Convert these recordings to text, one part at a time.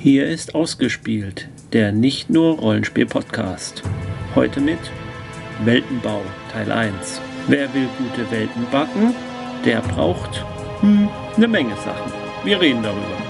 Hier ist Ausgespielt, der nicht nur Rollenspiel-Podcast. Heute mit Weltenbau Teil 1. Wer will gute Welten backen? Der braucht hm, eine Menge Sachen. Wir reden darüber.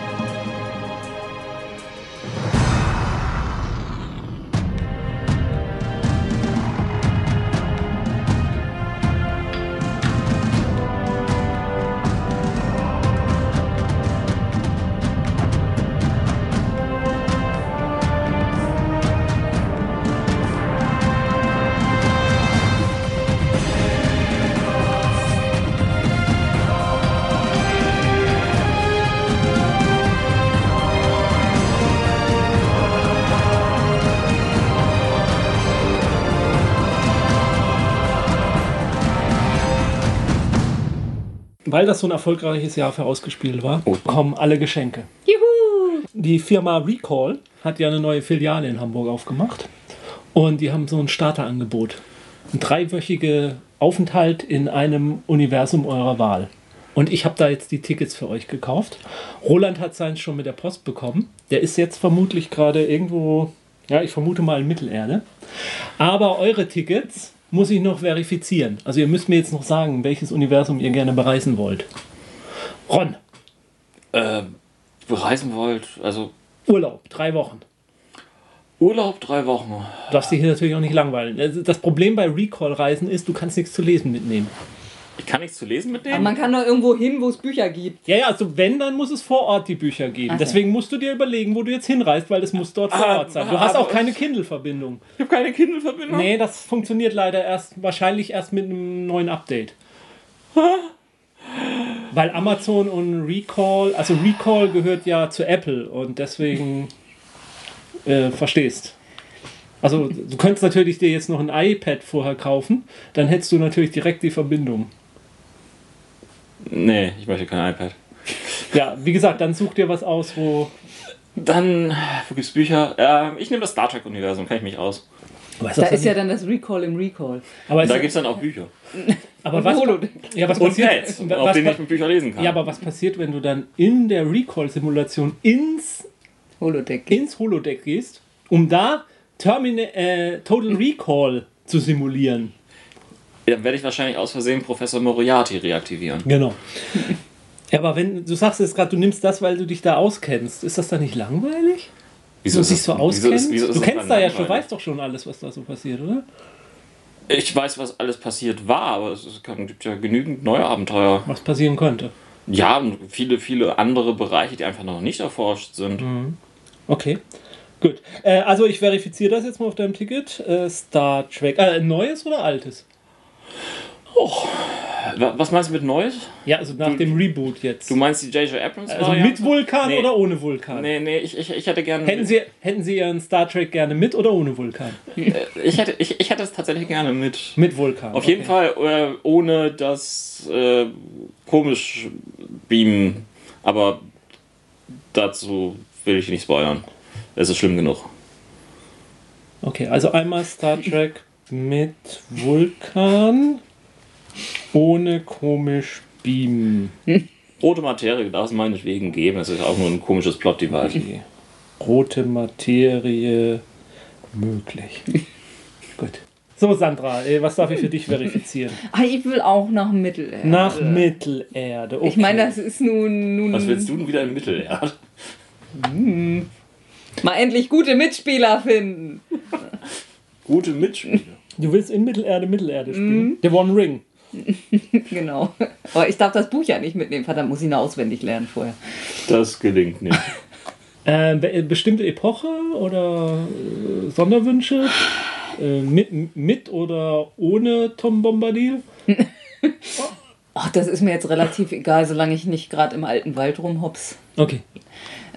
Weil das so ein erfolgreiches Jahr für ausgespielt war, Oh. kommen alle Geschenke. Juhu! Die Firma Recall hat ja eine neue Filiale in Hamburg aufgemacht. Und die haben so ein Starterangebot. Ein dreiwöchige Aufenthalt in einem Universum eurer Wahl. Und ich habe da jetzt die Tickets für euch gekauft. Roland hat seins schon mit der Post bekommen. Der ist jetzt vermutlich gerade irgendwo, ja, ich vermute mal in Mittelerde. Aber eure Tickets muss ich noch verifizieren. Also ihr müsst mir jetzt noch sagen, welches Universum ihr gerne bereisen wollt. Ron, äh, bereisen wollt, also Urlaub, drei Wochen. Urlaub drei Wochen. Du darfst dich hier natürlich auch nicht langweilen. Also Das Problem bei Recall-Reisen ist, du kannst nichts zu lesen mitnehmen. Ich kann nichts zu lesen Aber mitnehmen. man kann doch irgendwo hin, wo es Bücher gibt. Ja, ja, also wenn, dann muss es vor Ort die Bücher geben. So. Deswegen musst du dir überlegen, wo du jetzt hinreist, weil es muss dort vor Ah, Ort sein. Du hast aber auch keine Kindle-Verbindung. Ich habe keine Kindle-Verbindung. Nee, das funktioniert leider erst, wahrscheinlich erst mit einem neuen Update. Weil Amazon und Recall, also Recall gehört ja zu Apple und deswegen äh, verstehst. Also du könntest natürlich dir jetzt noch ein iPad vorher kaufen, dann hättest du natürlich direkt die Verbindung. Nee, ich möchte kein iPad. Ja, wie gesagt, dann such dir was aus, wo. Dann, wo gibt's Bücher? Ähm, ich nehme das Star Trek-Universum, kann ich mich aus. Was Da ist ja dann das Recall im Recall. aber, Und da es, gibt's dann auch Bücher. aber und was, ja, was Und passiert? Pads, was, auf denen ich mit Büchern lesen kann. ja, aber was passiert, wenn du dann in der Recall-Simulation ins, Holodeck. ins Holodeck gehst, um da Termina äh, Total Recall zu simulieren? Dann werde ich wahrscheinlich aus Versehen Professor Moriarty reaktivieren. Genau. Ja, aber wenn du sagst jetzt gerade, du nimmst das, weil du dich da auskennst, ist das dann nicht langweilig? Wieso du dich so wieso auskennst? ist- wieso ist du das kennst da ja schon, weißt doch schon alles, was da so passiert, oder? Ich weiß, was alles passiert war, aber es ist- gibt ja genügend neue Abenteuer. Was passieren könnte. Ja, und viele, viele andere Bereiche, die einfach noch nicht erforscht sind. Okay. Gut. Äh, also ich verifiziere das jetzt mal auf deinem Ticket. Äh, Star Trek. Äh, neues oder altes? Wa- Was meinst du mit Neues? Ja, also nach dem Reboot jetzt. Du meinst die J.J. Abrams? also mit Vulkan Nee. oder ohne Vulkan? Nee, nee, ich, ich, ich hätte gerne. Hätten, Sie, hätten Sie Ihren Star Trek gerne mit oder ohne Vulkan? ich, hätte, ich, ich hätte es tatsächlich gerne mit. Mit Vulkan. Auf jeden Fall äh, ohne das äh, komisch beamen. Aber dazu will ich nicht spoilern. Es ist schlimm genug. Okay, also einmal Star Trek mit Vulkan, ohne komisch beamen. Rote Materie darf es meinetwegen geben. Es ist auch nur ein komisches Plot-Device. Okay. Rote Materie möglich. Gut. So, Sandra, äh, was darf ich für dich verifizieren? Ah, ich will auch nach Mittelerde. Nach Mittelerde. Okay. Ich meine, das ist nun, nun Was willst du denn wieder im Mittelerde? mal endlich gute Mitspieler finden. Gute Mitspieler. Du willst in Mittelerde Mittelerde spielen? The One Ring. Genau. Aber ich darf das Buch ja nicht mitnehmen. Verdammt, muss ich noch auswendig lernen vorher. Das gelingt nicht. Äh, be- bestimmte Epoche oder äh, Sonderwünsche? Äh, mit, mit oder ohne Tom Bombadil? Ach, das ist mir jetzt relativ egal, solange ich nicht gerade im alten Wald rumhops. Okay.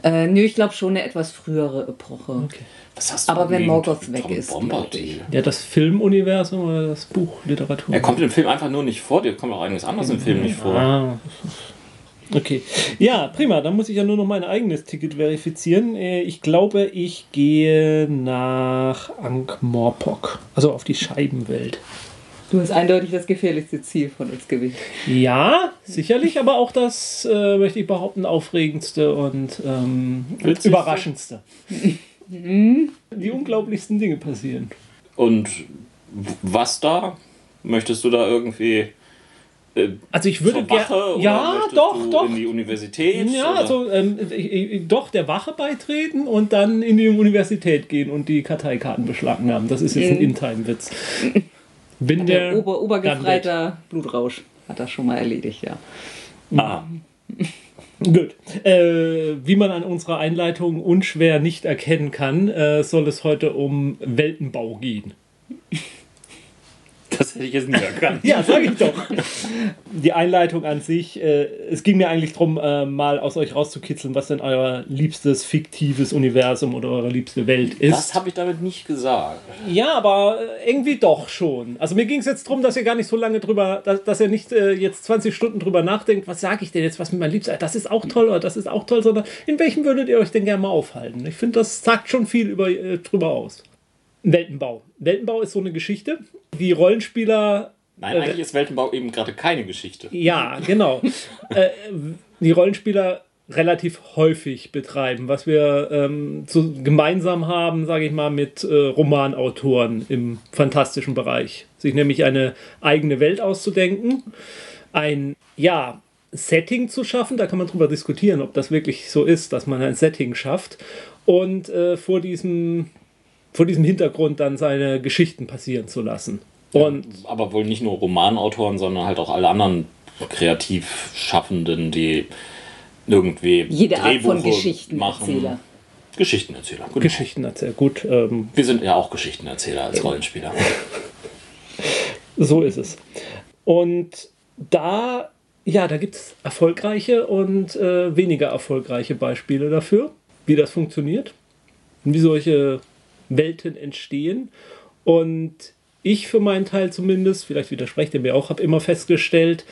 Äh, nö, ich glaube schon eine etwas frühere Epoche. okay. Was hast du Aber wenn Morgoth weg Tom ist, Bombadil? Ja, das Filmuniversum oder das Buch Literatur? Er kommt im Film einfach nur nicht vor. Dir kommt auch einiges anderes im Film nicht vor. Ah. Okay. Ja, prima. Dann muss ich ja nur noch mein eigenes Ticket verifizieren. Äh, Ich glaube, ich gehe nach Ankh-Morpok. Also auf die Scheibenwelt. Du hast eindeutig das gefährlichste Ziel von uns gewählt. Ja, sicherlich, aber auch das, äh, möchte ich behaupten, aufregendste und ähm, überraschendste. Die unglaublichsten Dinge passieren. Und was da? Möchtest du da irgendwie äh, Also ich würde gerne. Ja, doch, du doch. in die Universität? Ja, oder? also ähm, ich, ich, doch der Wache beitreten und dann in die Universität gehen und die Karteikarten beschlagnahmen. Das ist jetzt ein In-Time-Witz. Bin Der der Ober Obergefreiter Blutrausch hat das schon mal erledigt, ja. Ah, Gut. Äh, wie man an unserer Einleitung unschwer nicht erkennen kann, äh, soll es heute um Weltenbau gehen. Das hätte ich jetzt nie erkannt. Ja, sag ich doch. Die Einleitung an sich, äh, es ging mir eigentlich darum, äh, mal aus euch rauszukitzeln, was denn euer liebstes fiktives Universum oder eure liebste Welt ist. Das habe ich damit nicht gesagt. Ja, aber äh, irgendwie doch schon. Also mir ging es jetzt darum, dass ihr gar nicht so lange drüber, dass, dass ihr nicht äh, jetzt 20 Stunden drüber nachdenkt, was sage ich denn jetzt, was mit meinem Liebsten, das ist auch toll oder das ist auch toll, sondern in welchem würdet ihr euch denn gerne mal aufhalten? Ich finde, das sagt schon viel über, äh, drüber aus. Weltenbau. Weltenbau ist so eine Geschichte. Die Rollenspieler Nein, Äh, eigentlich ist Weltenbau eben gerade keine Geschichte. ja, genau. äh, die Rollenspieler relativ häufig betreiben, was wir ähm, so gemeinsam haben, sage ich mal, mit äh, Romanautoren im fantastischen Bereich. Sich nämlich eine eigene Welt auszudenken, ein, ja, Setting zu schaffen, da kann man drüber diskutieren, ob das wirklich so ist, dass man ein Setting schafft und äh, vor diesem vor diesem Hintergrund dann seine Geschichten passieren zu lassen. Und Aber wohl nicht nur Romanautoren, sondern halt auch alle anderen kreativ Schaffenden, die irgendwie Jede Art von Drehbuche Geschichtenerzähler. machen. Geschichtenerzähler. Genau. Geschichten erzählt. Gut, ähm, Wir sind ja auch Geschichtenerzähler als Rollenspieler. So ist es. Und da, ja, da gibt es erfolgreiche und äh, weniger erfolgreiche Beispiele dafür, wie das funktioniert, wie solche Welten entstehen. Und ich für meinen Teil zumindest, vielleicht widersprecht ihr mir auch, habe immer festgestellt,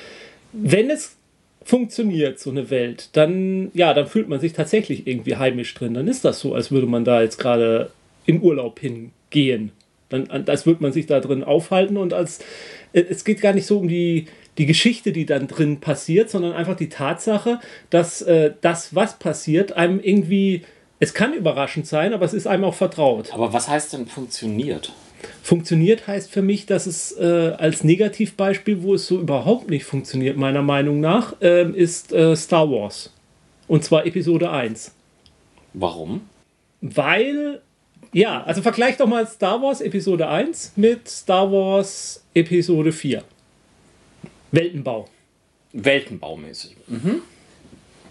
wenn es funktioniert, so eine Welt, dann, ja, dann fühlt man sich tatsächlich irgendwie heimisch drin. Dann ist das so, als würde man da jetzt gerade in Urlaub hingehen. Dann, als würde man sich da drin aufhalten und als, äh, es geht gar nicht so um die, die Geschichte, die dann drin passiert, sondern einfach die Tatsache, dass äh, das, was passiert, einem irgendwie, es kann überraschend sein, aber es ist einem auch vertraut. Aber was heißt denn funktioniert? Funktioniert heißt für mich, dass es äh, als Negativbeispiel, wo es so überhaupt nicht funktioniert, meiner Meinung nach, ähm, ist äh, Star Wars. Und zwar Episode 1. Warum? Weil, ja, also vergleich doch mal Star Wars Episode 1 mit Star Wars Episode 4. Weltenbau. Weltenbaumäßig. Mhm.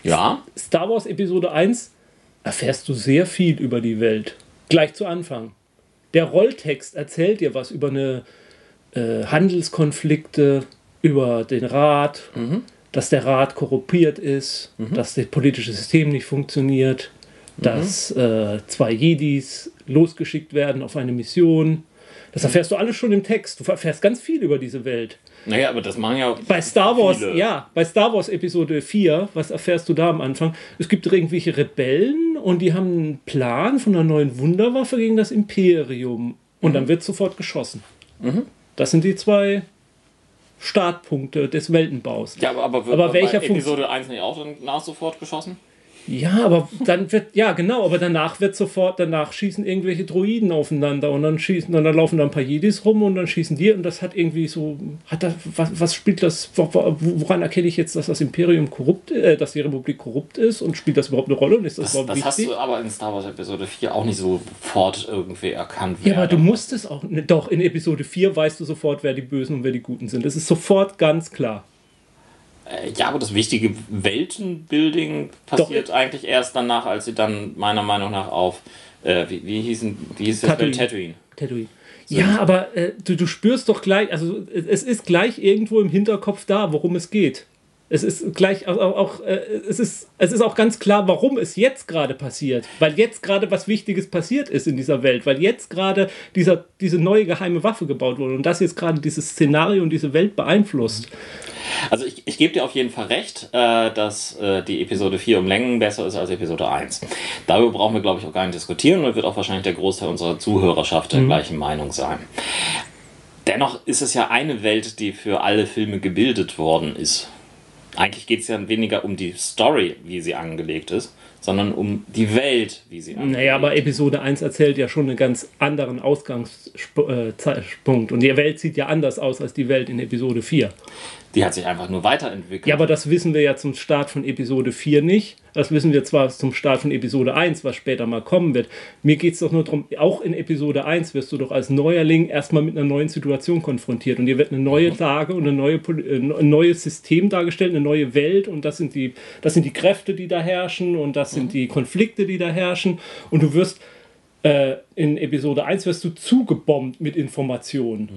Ja. Star Wars Episode 1 erfährst du sehr viel über die Welt. Gleich zu Anfang. Der Rolltext erzählt dir was über eine äh, Handelskonflikte, über den Rat, dass der Rat korruptiert ist, dass das politische System nicht funktioniert, dass äh, zwei Jedis losgeschickt werden auf eine Mission. Das erfährst du alles schon im Text. Du erfährst ganz viel über diese Welt. Naja, aber das machen ja. Bei Star Wars, viele. ja, bei Star Wars Episode 4, was erfährst du da am Anfang? Es gibt irgendwelche Rebellen und die haben einen Plan von einer neuen Wunderwaffe gegen das Imperium. Und dann wird sofort geschossen. Das sind die zwei Startpunkte des Weltenbaus. Ja, aber, aber wird Aber welcher Episode 1 nicht auch danach sofort geschossen? Ja, aber dann wird, ja genau, aber danach wird sofort, danach schießen irgendwelche Droiden aufeinander und dann schießen, dann, dann laufen da ein paar Jedis rum und dann schießen die und das hat irgendwie so, hat das, was, was spielt das, wo- wo- woran erkenne ich jetzt, dass das Imperium korrupt, äh, dass die Republik korrupt ist und spielt das überhaupt eine Rolle und ist das, Das, überhaupt das hast wichtig? du aber in Star Wars Episode 4 auch nicht sofort irgendwie erkannt. Ja, aber du da- musst es auch, ne, doch, in Episode 4 weißt du sofort, wer die Bösen und wer die Guten sind. Das ist sofort ganz klar. Äh, Ja, aber das wichtige Weltenbuilding passiert eigentlich erst danach, als sie dann meiner Meinung nach auf, äh, wie, wie, hießen, wie hieß das Tatooine. Welt Tatooine? Tatooine. Ja, aber äh, du, du spürst doch gleich, also es ist gleich irgendwo im Hinterkopf da, worum es geht. Es ist gleich auch, auch, äh, es, ist, es ist auch ganz klar, warum es jetzt gerade passiert. Weil jetzt gerade was Wichtiges passiert ist in dieser Welt. Weil jetzt gerade dieser, diese neue geheime Waffe gebaut wurde und das jetzt gerade dieses Szenario und diese Welt beeinflusst. Also ich, ich gebe dir auf jeden Fall recht, äh, dass äh, die Episode 4 um Längen besser ist als Episode 1. Darüber brauchen wir, glaube ich, auch gar nicht diskutieren und wird auch wahrscheinlich der Großteil unserer Zuhörerschaft der gleichen Meinung sein. Dennoch ist es ja eine Welt, die für alle Filme gebildet worden ist. Eigentlich geht es ja weniger um die Story, wie sie angelegt ist, sondern um die Welt, wie sie angelegt Naja, aber Episode 1 erzählt ja schon einen ganz anderen Ausgangspunkt. Und die Welt sieht ja anders aus als die Welt in Episode 4. Die hat sich einfach nur weiterentwickelt. Ja, aber das wissen wir ja zum Start von Episode 4 nicht. Das wissen wir zwar zum Start von Episode 1, was später mal kommen wird. Mir geht es doch nur darum, auch in Episode 1 wirst du doch als Neuerling erstmal mit einer neuen Situation konfrontiert. Und dir wird eine neue Lage und eine neue, äh, ein neues System dargestellt, eine neue Welt. Und das sind die, das sind die Kräfte, die da herrschen. Und das sind die Konflikte, die da herrschen. Und du wirst äh, in Episode 1 wirst du zugebombt mit Informationen.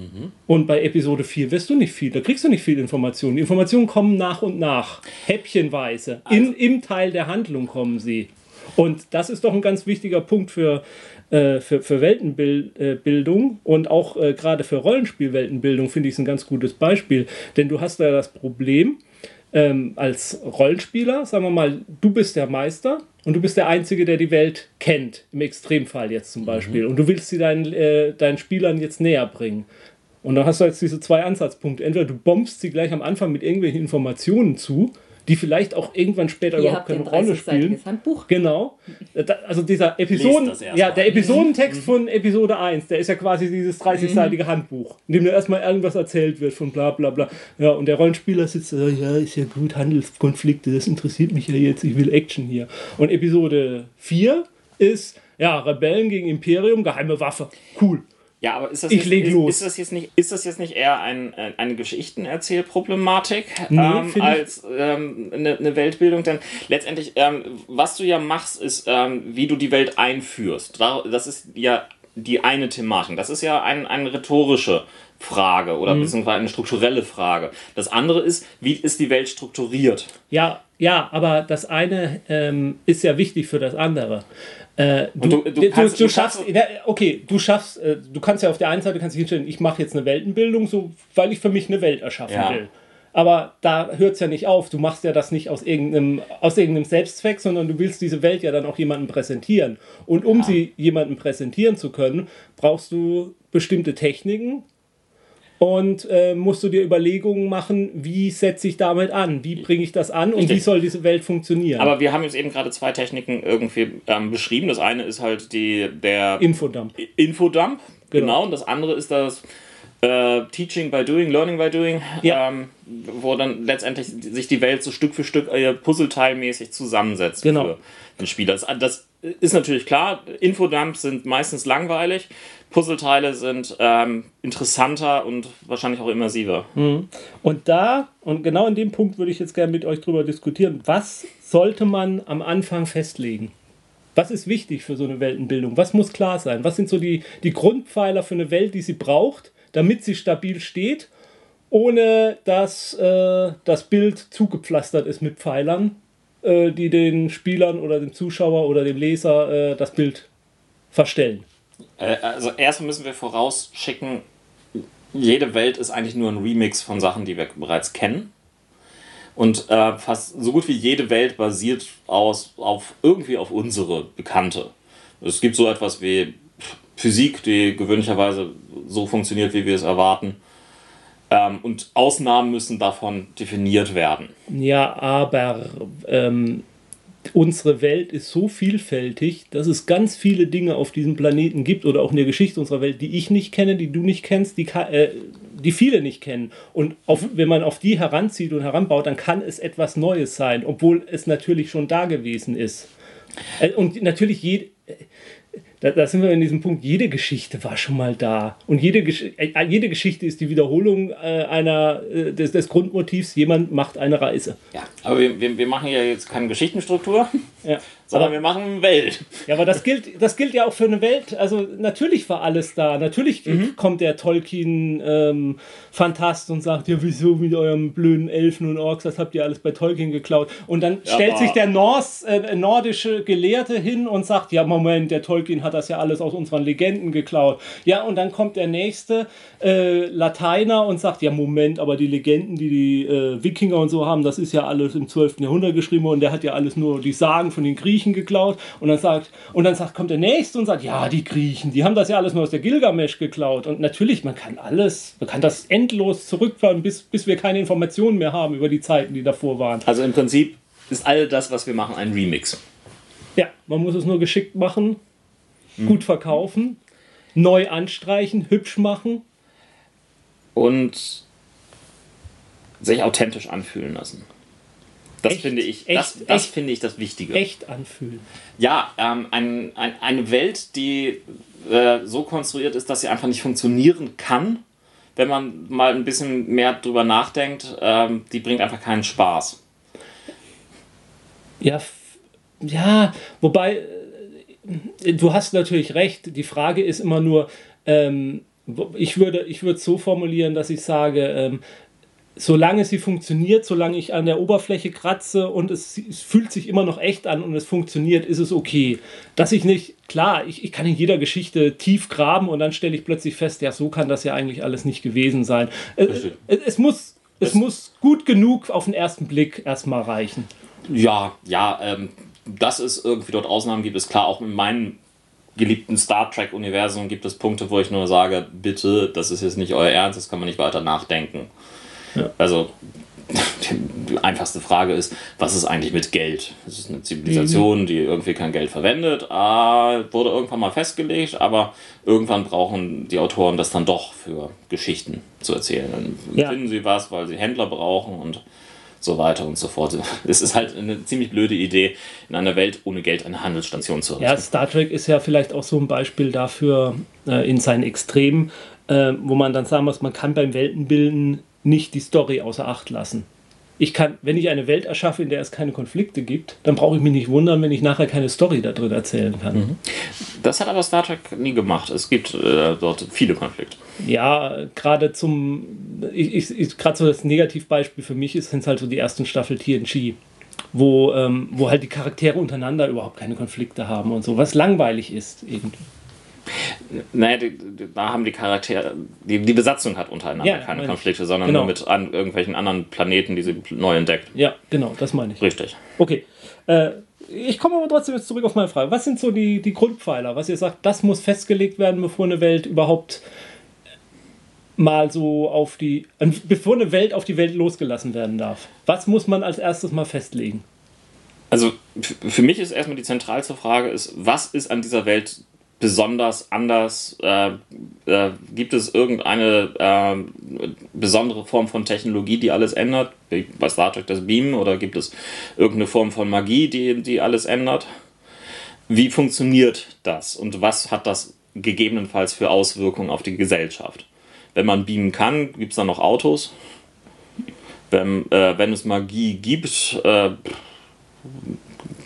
Und bei Episode 4 wirst du nicht viel, da kriegst du nicht viel Informationen. Die Informationen kommen nach und nach, häppchenweise. In, Im Teil der Handlung kommen sie. Und das ist doch ein ganz wichtiger Punkt für, äh, für, für Weltenbildung und auch äh, gerade für Rollenspielweltenbildung finde ich es ein ganz gutes Beispiel. Denn du hast da das Problem, ähm, als Rollenspieler, sagen wir mal, du bist der Meister und du bist der Einzige, der die Welt kennt, im Extremfall jetzt zum Beispiel. Und du willst sie deinen, äh, deinen Spielern jetzt näher bringen. Und dann hast du jetzt diese zwei Ansatzpunkte. Entweder du bombst sie gleich am Anfang mit irgendwelchen Informationen zu, die vielleicht auch irgendwann später Ihr überhaupt keine ein Rolle spielen. 30-seitiges Handbuch. Genau. Da- Also dieser Episoden, ja, der Episodentext von Episode 1, der ist ja quasi dieses 30-seitige Handbuch, in dem dir erstmal irgendwas erzählt wird von bla bla bla. Ja, und der Rollenspieler sitzt da, ja, ist ja gut, Handelskonflikte, das interessiert mich ja jetzt, ich will Action hier. Und Episode 4 ist, ja, Rebellen gegen Imperium, geheime Waffe. Cool. Ja, aber ist das, Ich jetzt, leg ist, los. Ist, das jetzt nicht, ist das jetzt nicht eher ein, ein, eine Geschichtenerzählproblematik Nee, ähm, als ähm, eine, eine Weltbildung? Denn letztendlich, ähm, was du ja machst, ist, ähm, wie du die Welt einführst. Da- Das ist ja die eine Thematik. Das ist ja ein, eine rhetorische Frage oder Mhm. beziehungsweise eine strukturelle Frage. Das andere ist, wie ist die Welt strukturiert? Ja, ja, aber das eine ähm, ist ja wichtig für das andere. Äh, du, du- du kannst- du schaffst, ja, okay, du schaffst, äh, du kannst ja auf der einen Seite kannst dich hinstellen, ich mache jetzt eine Weltenbildung, so, weil ich für mich eine Welt erschaffen Ja. will. Aber da hört es ja nicht auf. Du machst ja das nicht aus irgendeinem, aus irgendeinem Selbstzweck, sondern du willst diese Welt ja dann auch jemandem präsentieren. Und um sie jemandem präsentieren zu können, brauchst du bestimmte Techniken, und äh, musst du dir Überlegungen machen, wie setze ich damit an, wie bringe ich das an und Richtig. wie soll diese Welt funktionieren. Aber wir haben jetzt eben gerade zwei Techniken irgendwie ähm, beschrieben. Das eine ist halt die, der Infodump. Infodump, genau. Genau. Und das andere ist das äh, Teaching by Doing, Learning by Doing, Ja. ähm, wo dann letztendlich sich die Welt so Stück für Stück äh, puzzleteilmäßig zusammensetzt Genau. für den Spieler. Das, das ist natürlich klar, Infodumps sind meistens langweilig, Puzzleteile sind ähm, interessanter und wahrscheinlich auch immersiver. Und da, und genau in dem Punkt würde ich jetzt gerne mit euch drüber diskutieren, was sollte man am Anfang festlegen? Was ist wichtig für so eine Weltenbildung? Was muss klar sein? Was sind so die, die Grundpfeiler für eine Welt, die sie braucht, damit sie stabil steht, ohne dass äh, das Bild zugepflastert ist mit Pfeilern, äh, die den Spielern oder dem Zuschauer oder dem Leser äh, das Bild verstellen? Äh, also erstmal müssen wir vorausschicken, jede Welt ist eigentlich nur ein Remix von Sachen, die wir bereits kennen. Und äh, fast so gut wie jede Welt basiert aus, auf, irgendwie auf unsere Bekannte. Es gibt so etwas wie Physik, die gewöhnlicherweise so funktioniert, wie wir es erwarten. Ähm, und Ausnahmen müssen davon definiert werden. Ja, aber ähm, unsere Welt ist so vielfältig, dass es ganz viele Dinge auf diesem Planeten gibt oder auch in der Geschichte unserer Welt, die ich nicht kenne, die du nicht kennst, die, äh, die viele nicht kennen. Und auf, wenn man auf die heranzieht und heranbaut, dann kann es etwas Neues sein, obwohl es natürlich schon da gewesen ist. Äh, Und natürlich jede. Da, da sind wir in diesem Punkt, jede Geschichte war schon mal da. Und jede, Gesch äh, jede Geschichte ist die Wiederholung äh, einer, äh, des, des Grundmotivs, jemand macht eine Reise. Ja, aber wir, wir, wir machen ja jetzt keine Geschichtenstruktur, Ja. sondern Aber, wir machen Welt. ja, aber das gilt, das gilt ja auch für eine Welt. Also natürlich war alles da. Natürlich Mhm. kommt der Tolkien-Fantast und sagt, ja, wieso mit eurem blöden Elfen und Orks, das habt ihr alles bei Tolkien geklaut. Und dann Ja, stellt sich der Nors, äh, nordische Gelehrte hin und sagt, ja, Moment, der Tolkien hat das ja alles aus unseren Legenden geklaut. Ja, und dann kommt der nächste äh, Lateiner und sagt, ja, Moment, aber die Legenden, die die äh, Wikinger und so haben, das ist ja alles im 12. Jahrhundert geschrieben und der hat ja alles nur die Sagen von den Griechen geklaut. Und dann sagt, und dann sagt, kommt der Nächste und sagt, ja, die Griechen, die haben das ja alles nur aus der Gilgamesch geklaut. Und natürlich, man kann alles, man kann das endlos zurückfahren, bis, bis wir keine Informationen mehr haben über die Zeiten, die davor waren. Also im Prinzip ist all das, was wir machen, ein Remix. Ja, man muss es nur geschickt machen, gut verkaufen, neu anstreichen, hübsch machen. Und sich authentisch anfühlen lassen. Das Echt? finde ich, Echt? das, das Echt? finde ich das Wichtige. Echt anfühlen. Ja, ähm, ein, ein, eine Welt, die äh, so konstruiert ist, dass sie einfach nicht funktionieren kann, wenn man mal ein bisschen mehr drüber nachdenkt, ähm, die bringt einfach keinen Spaß. Ja, ja, wobei, äh, du hast natürlich recht. Die Frage ist immer nur, ähm, ich würde ich würde es so formulieren, dass ich sage, ähm, solange sie funktioniert, solange ich an der Oberfläche kratze und es, es fühlt sich immer noch echt an und es funktioniert, ist es okay. Dass ich nicht, klar, ich, ich kann in jeder Geschichte tief graben und dann stelle ich plötzlich fest, ja, so kann das ja eigentlich alles nicht gewesen sein. Äh. Es, es, muss, es Es- muss gut genug auf den ersten Blick erstmal reichen. Ja, ja, ähm, dass es irgendwie dort Ausnahmen gibt, ist klar. Auch in meinem geliebten Star Trek-Universum gibt es Punkte, wo ich nur sage, bitte, das ist jetzt nicht euer Ernst, das kann man nicht weiter nachdenken. Also, die einfachste Frage ist, was ist eigentlich mit Geld? Es ist eine Zivilisation, die irgendwie kein Geld verwendet, ah, wurde irgendwann mal festgelegt, aber irgendwann brauchen die Autoren das dann doch für Geschichten zu erzählen. Dann Ja. finden sie was, weil sie Händler brauchen und so weiter und so fort. Es ist halt eine ziemlich blöde Idee, in einer Welt ohne Geld eine Handelsstation zu Ja, errichten. Star Trek ist ja vielleicht auch so ein Beispiel dafür äh, in seinen Extremen, äh, wo man dann sagen muss, man kann beim Weltenbilden nicht die Story außer Acht lassen. Ich kann, wenn ich eine Welt erschaffe, in der es keine Konflikte gibt, dann brauche ich mich nicht wundern, wenn ich nachher keine Story da drin erzählen kann. Das hat aber Star Trek nie gemacht. Es gibt äh, dort viele Konflikte. Ja, gerade zum, ich, ich, ich gerade so das Negativbeispiel für mich ist, sind halt so die ersten Staffel TNG, wo, ähm, wo halt die Charaktere untereinander überhaupt keine Konflikte haben und so, was langweilig ist irgendwie. Naja, die, die, da haben die Charaktere, die, die Besatzung hat untereinander Ja, keine meine ich. Konflikte, sondern Genau. nur mit an, irgendwelchen anderen Planeten, die sie neu entdeckt. Ja, genau, das meine ich. Richtig. Okay. Äh, ich komme aber trotzdem jetzt zurück auf meine Frage. Was sind so die, die Grundpfeiler, was ihr sagt, das muss festgelegt werden, bevor eine Welt überhaupt mal so auf die, bevor eine Welt auf die Welt losgelassen werden darf? Was muss man als erstes mal festlegen? Also für mich ist erstmal die zentralste Frage ist, was ist an dieser Welt besonders anders? Äh, äh, gibt es irgendeine äh, besondere Form von Technologie, die alles ändert? Bei Star Trek das Beamen oder gibt es irgendeine Form von Magie, die, die alles ändert? Wie funktioniert das und was hat das gegebenenfalls für Auswirkungen auf die Gesellschaft? Wenn man beamen kann, gibt es dann noch Autos? Wenn, äh, wenn es Magie gibt, äh,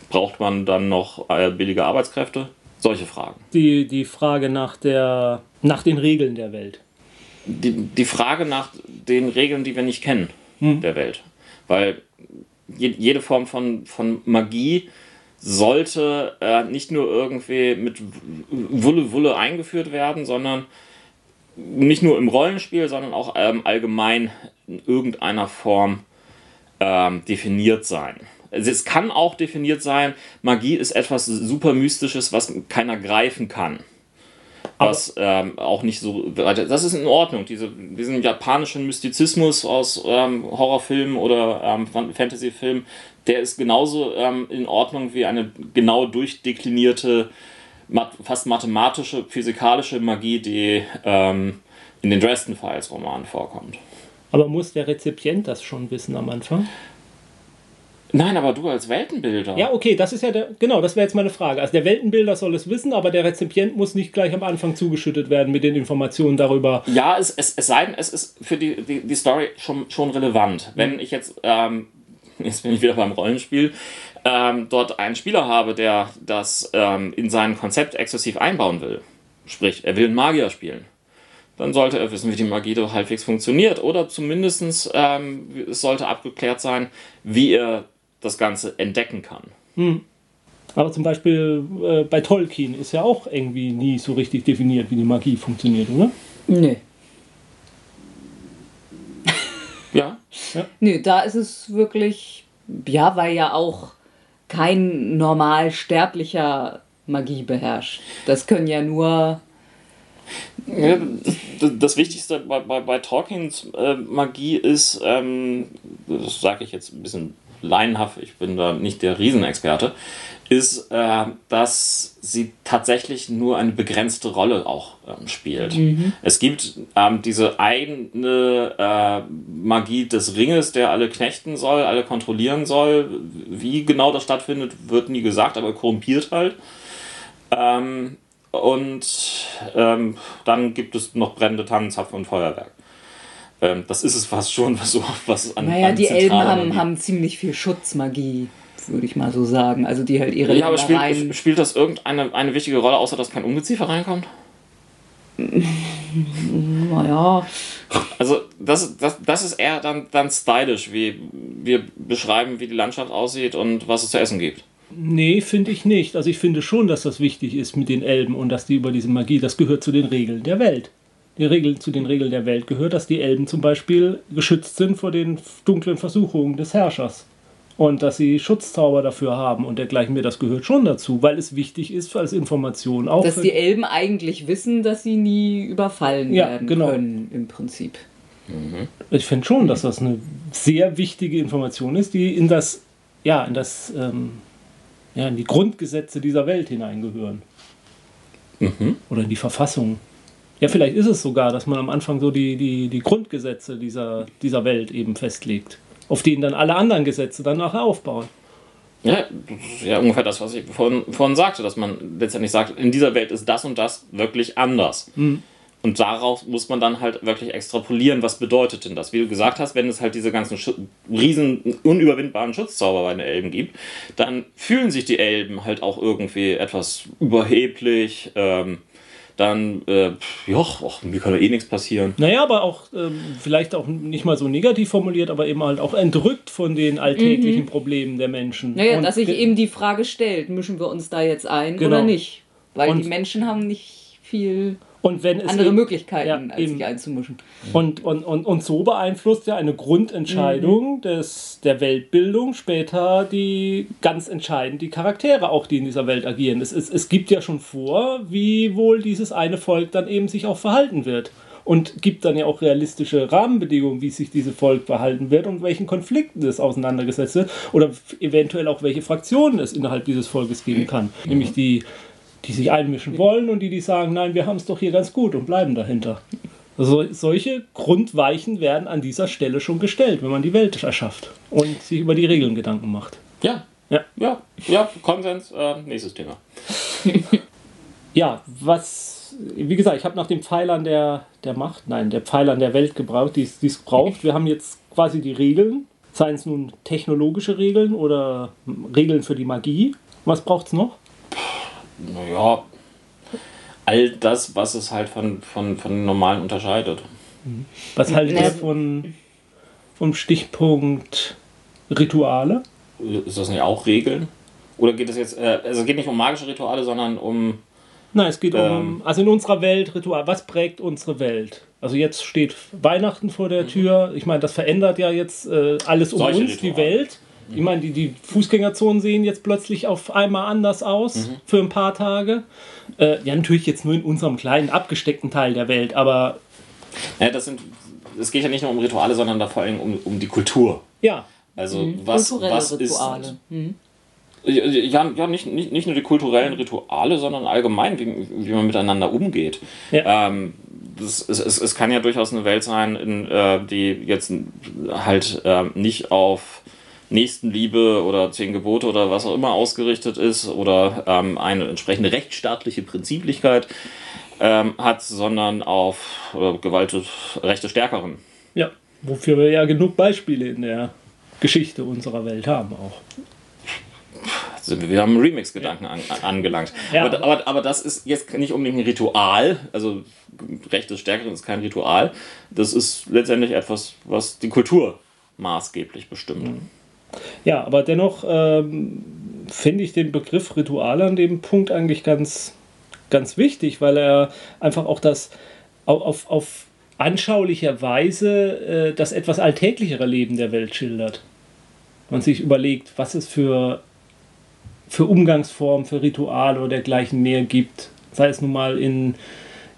braucht man dann noch äh, billige Arbeitskräfte? Solche Fragen. Die, die Frage nach, der, nach den Regeln der Welt. Die, die Frage nach den Regeln, die wir nicht kennen der Welt. Weil je, jede Form von, von Magie sollte äh, nicht nur irgendwie mit Wulle Wulle eingeführt werden, sondern nicht nur im Rollenspiel, sondern auch ähm, allgemein in irgendeiner Form ähm, definiert sein. Also es kann auch definiert sein, Magie ist etwas super Mystisches, was keiner greifen kann. Was ähm, auch nicht so. Das ist in Ordnung. Diese, diesen japanischen Mystizismus aus ähm, Horrorfilmen oder ähm, Fan- Fantasyfilmen, der ist genauso ähm, in Ordnung wie eine genau durchdeklinierte, fast mathematische, physikalische Magie, die ähm, in den Dresden Files Romanen vorkommt. Aber muss der Rezipient das schon wissen am Anfang? Nein, aber du als Weltenbilder. Ja, okay, das ist ja der, genau, das wäre jetzt meine Frage. Also der Weltenbilder soll es wissen, aber der Rezipient muss nicht gleich am Anfang zugeschüttet werden mit den Informationen darüber. Ja, es, es, es sei denn, es ist für die, die, die Story schon, schon relevant. Wenn ich jetzt, ähm, jetzt bin ich wieder beim Rollenspiel, ähm, dort einen Spieler habe, der das ähm, in sein Konzept exzessiv einbauen will, sprich, er will einen Magier spielen, dann sollte er wissen, wie die Magie doch halbwegs funktioniert. Oder zumindest ähm, es sollte abgeklärt sein, wie er das Ganze entdecken kann. Aber zum Beispiel äh, bei Tolkien ist ja auch irgendwie nie so richtig definiert, wie die Magie funktioniert, oder? Nö. Ja, Nö, da ist es wirklich, ja, weil ja auch kein normal sterblicher Magie beherrscht. Das können ja nur. Ja, das, das Wichtigste bei, bei, bei Tolkiens äh, Magie ist, ähm, das sage ich jetzt ein bisschen laienhaft, ich bin da nicht der Riesenexperte, ist, äh, dass sie tatsächlich nur eine begrenzte Rolle auch ähm, spielt. Es gibt ähm, diese eine äh, Magie des Ringes, der alle knechten soll, alle kontrollieren soll. Wie genau das stattfindet, wird nie gesagt, aber korrumpiert halt. Ähm, und ähm, dann gibt es noch brennende Tannenzapfen und Feuerwerk. Ähm, das ist es fast schon, was, so, was an Naja, an die Elben haben, haben ziemlich viel Schutzmagie, würde ich mal so sagen. Also die halt ihre Ja, aber spielt, spielt das irgendeine eine wichtige Rolle, außer dass kein Ungeziefer reinkommt? Naja, Also das, das, das ist eher dann, dann stylisch, wie wir beschreiben, wie die Landschaft aussieht und was es zu essen gibt. Nee, finde ich nicht. Also ich finde schon, dass das wichtig ist mit den Elben und dass die über diese Magie, das gehört zu den Regeln der Welt. Die Regel, zu den Regeln der Welt gehört, dass die Elben zum Beispiel geschützt sind vor den dunklen Versuchungen des Herrschers. Und dass sie Schutzzauber dafür haben und dergleichen mehr, das gehört schon dazu, weil es wichtig ist als Information. Auch dass die Elben eigentlich wissen, dass sie nie überfallen Ja, werden genau. können, im Prinzip. Ich finde schon, dass das eine sehr wichtige Information ist, die in das, ja, in das, ähm, ja, in die Grundgesetze dieser Welt hineingehören. Oder in die Verfassung. Ja, vielleicht ist es sogar, dass man am Anfang so die, die, die Grundgesetze dieser, dieser Welt eben festlegt, auf denen dann alle anderen Gesetze dann nachher aufbauen. Ja, das ist ja ungefähr das, was ich vorhin, vorhin sagte, dass man letztendlich sagt, in dieser Welt ist das und das wirklich anders. Und daraus muss man dann halt wirklich extrapolieren, was bedeutet denn das? Wie du gesagt hast, wenn es halt diese ganzen Schu riesen, unüberwindbaren Schutzzauber bei den Elben gibt, dann fühlen sich die Elben halt auch irgendwie etwas überheblich. Ähm, dann, äh, ja, och, mir kann doch eh nichts passieren. Naja, aber auch ähm, vielleicht auch nicht mal so negativ formuliert, aber eben halt auch entrückt von den alltäglichen Problemen der Menschen. Naja, Und dass sich eben die Frage stellt, mischen wir uns da jetzt ein Genau. oder nicht? Weil Und- die Menschen haben nicht viel und wenn es andere eben- Möglichkeiten, ja, als sich einzumischen. Und, und, und, und so beeinflusst ja eine Grundentscheidung des, der Weltbildung später die ganz entscheidend die Charaktere auch, die in dieser Welt agieren. Es, es, es gibt ja schon vor, wie wohl dieses eine Volk dann eben sich auch verhalten wird. Und gibt dann ja auch realistische Rahmenbedingungen, wie sich dieses Volk verhalten wird und welchen Konflikten es auseinandergesetzt wird oder eventuell auch welche Fraktionen es innerhalb dieses Volkes geben kann. Nämlich die, die sich einmischen wollen und die, die sagen, nein, wir haben es doch hier ganz gut und bleiben dahinter. Also solche Grundweichen werden an dieser Stelle schon gestellt, wenn man die Welt erschafft und sich über die Regeln Gedanken macht. Ja, Ja. ja, ja, Konsens, äh, nächstes Thema. Ja, was, wie gesagt, ich habe nach den Pfeilern der, der Macht, nein, der Pfeilern der Welt gebraucht, die es die es braucht. Wir haben jetzt quasi die Regeln, seien es nun technologische Regeln oder Regeln für die Magie. Was braucht es noch? Naja, all das, was es halt von, von, von den normalen unterscheidet. Was haltet ihr von, vom Stichpunkt Rituale? Ist das nicht auch Regeln? Oder geht es jetzt, äh, also es geht nicht um magische Rituale, sondern um, Nein, es geht um, Ähm. also in unserer Welt Ritual. Was prägt unsere Welt? Also jetzt steht Weihnachten vor der Tür. Ich meine, das verändert ja jetzt äh, alles um Mhm. Uns, die Rituale. Welt. Ich meine, die, die Fußgängerzonen sehen jetzt plötzlich auf einmal anders aus Mhm. für ein paar Tage. Äh, ja, natürlich jetzt nur in unserem kleinen, abgesteckten Teil der Welt, aber ja, das sind, es geht ja nicht nur um Rituale, sondern da vor allem um, um die Kultur. ja. Also was, Kulturelle was Rituale. ist... Hm. Ja, ja nicht, nicht, nicht nur die kulturellen Rituale, sondern allgemein, wie, wie man miteinander umgeht. Ja. Ähm, das, es, es, es kann ja durchaus eine Welt sein, in, äh, die jetzt halt ähm, nicht auf Nächstenliebe oder zehn Gebote oder was auch immer ausgerichtet ist oder ähm, eine entsprechende rechtsstaatliche Prinziplichkeit ähm, hat, sondern auf äh, Gewalt des Rechte Stärkeren. Ja, wofür wir ja genug Beispiele in der Geschichte unserer Welt haben auch. sind wir wieder am Remix-Gedanken an, angelangt. Ja. Aber, aber, aber das ist jetzt nicht unbedingt ein Ritual, also Recht des Stärkeren ist kein Ritual. Das ist letztendlich etwas, was die Kultur maßgeblich bestimmt. Ja, aber dennoch ähm, finde ich den Begriff Ritual an dem Punkt eigentlich ganz, ganz wichtig, weil er einfach auch das auf, auf, anschaulicher Weise äh, das etwas alltäglichere Leben der Welt schildert. Man sich überlegt, was es für für Umgangsformen, für Rituale oder dergleichen mehr gibt. Sei es nun mal in,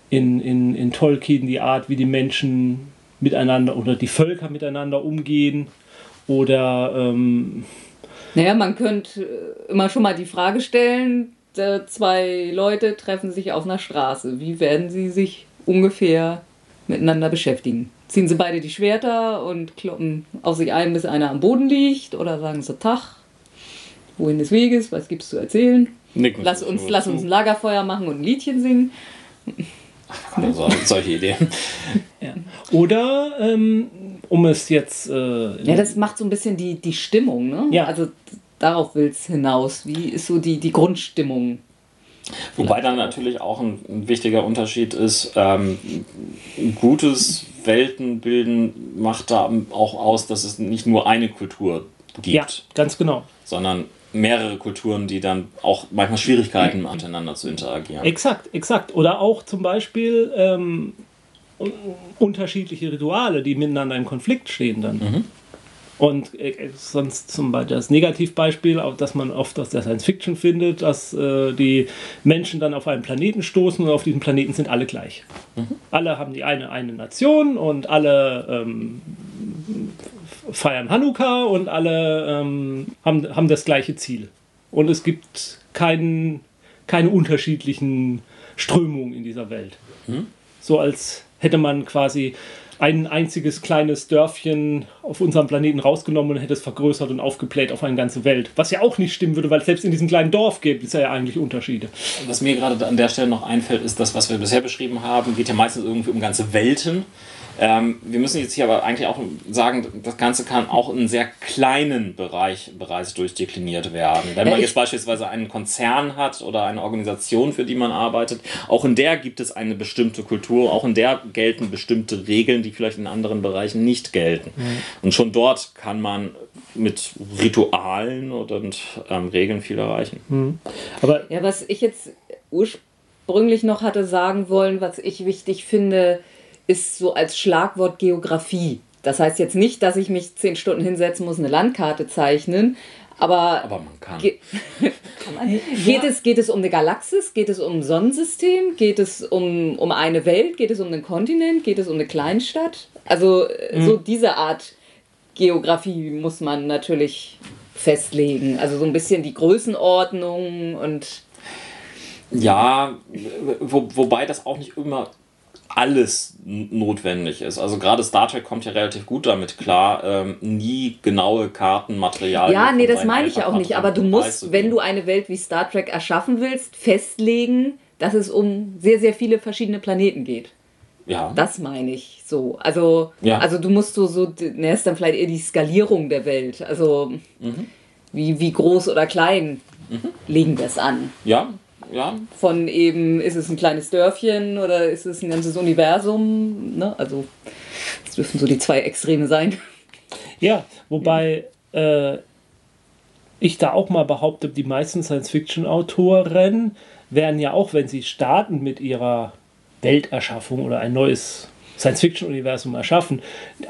in, in, in Tolkien die Art, wie die Menschen miteinander oder die Völker miteinander umgehen oder ähm, Naja, man könnte äh, immer schon mal die Frage stellen, zwei Leute treffen sich auf einer Straße. Wie werden sie sich ungefähr miteinander beschäftigen? Ziehen sie beide die Schwerter und kloppen auf sich ein, bis einer am Boden liegt? Oder sagen sie Tag? Wohin des Weges? Was gibt's zu erzählen? Nicken Lass uns, lass uns ein Lagerfeuer machen und ein Liedchen singen. Also, solche Ideen. ja. oder ähm, um es jetzt äh, Ja, das macht so ein bisschen die, die Stimmung, ne? Ja. Also darauf will es hinaus. Wie ist so die, die Grundstimmung? Wobei dann natürlich auch ein, ein wichtiger Unterschied ist, ähm, gutes Weltenbilden macht da auch aus, dass es nicht nur eine Kultur gibt, ja, ganz genau. sondern mehrere Kulturen, die dann auch manchmal Schwierigkeiten haben, miteinander zu interagieren. Exakt, exakt. Oder auch zum Beispiel ähm, un- unterschiedliche Rituale, die miteinander im Konflikt stehen dann. Und äh, sonst zum Beispiel das Negativbeispiel, dass man oft aus der Science Fiction findet, dass äh, die Menschen dann auf einen Planeten stoßen und auf diesem Planeten sind alle gleich. Alle haben die eine, eine Nation und alle ähm, feiern Hanukkah und alle ähm, haben, haben das gleiche Ziel. Und es gibt keinen, keine unterschiedlichen Strömungen in dieser Welt. So als hätte man quasi ein einziges kleines Dörfchen auf unserem Planeten rausgenommen und hätte es vergrößert und aufgebläht auf eine ganze Welt. Was ja auch nicht stimmen würde, weil selbst in diesem kleinen Dorf gibt es ja eigentlich Unterschiede. Was mir gerade an der Stelle noch einfällt, ist das, was wir bisher beschrieben haben, geht ja meistens irgendwie um ganze Welten. Ähm, wir müssen jetzt hier aber eigentlich auch sagen, das Ganze kann auch in sehr kleinen Bereich bereits durchdekliniert werden. Wenn man jetzt beispielsweise einen Konzern hat oder eine Organisation, für die man arbeitet, auch in der gibt es eine bestimmte Kultur, auch in der gelten bestimmte Regeln, die vielleicht in anderen Bereichen nicht gelten. Und schon dort kann man mit Ritualen oder und, ähm, Regeln viel erreichen. Aber Ja, was ich jetzt ursprünglich noch hatte sagen wollen, was ich wichtig finde, ist so als Schlagwort Geografie. Das heißt jetzt nicht, dass ich mich zehn Stunden hinsetzen muss, eine Landkarte zeichnen, aber, Aber man kann. Ge kann man? Geht, es, geht es um eine Galaxis? Geht es um ein Sonnensystem? Geht es um, um eine Welt? Geht es um einen Kontinent? Geht es um eine Kleinstadt? Also äh, so diese Art Geografie muss man natürlich festlegen. Also so ein bisschen die Größenordnung und Ja, wo, wobei das auch nicht immer alles notwendig ist. Also gerade Star Trek kommt ja relativ gut damit klar, ähm, nie genaue Kartenmaterialien. ja, nee, das meine ich ja auch nicht. Aber du musst, wenn du eine Welt wie Star Trek erschaffen willst, festlegen, dass es um sehr, sehr viele verschiedene Planeten geht. Ja, Das meine ich so. Also, Ja. also du musst so, so, ne, ist dann vielleicht eher die Skalierung der Welt. Also wie, wie groß oder klein legen wir es an? ja, ja. Von eben, ist es ein kleines Dörfchen oder ist es ein ganzes Universum? Ne? Also, das dürfen so die zwei Extreme sein. Ja, wobei äh, ich da auch mal behaupte, die meisten Science-Fiction-Autoren werden ja auch, wenn sie starten mit ihrer Welterschaffung oder ein neues Science-Fiction-Universum erschaffen,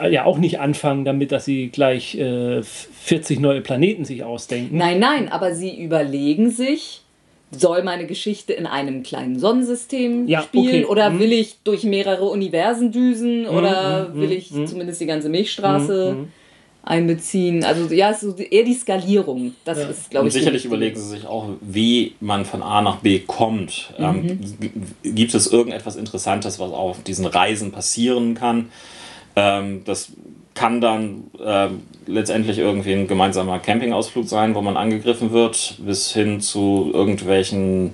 ja auch nicht anfangen damit, dass sie gleich äh, 40 neue Planeten sich ausdenken. Nein, nein, aber sie überlegen sich, soll meine Geschichte in einem kleinen Sonnensystem Ja, spielen okay. oder Mhm. will ich durch mehrere Universen düsen oder will ich zumindest die ganze Milchstraße einbeziehen? Also ja, es ist so eher die Skalierung. Das ist, glaube Und ich, sicherlich die- überlegen sie sich auch, wie man von A nach B kommt. Ähm, gibt es irgendetwas Interessantes, was auf diesen Reisen passieren kann? Ähm, das kann dann ähm, letztendlich irgendwie ein gemeinsamer Campingausflug sein, wo man angegriffen wird, bis hin zu irgendwelchen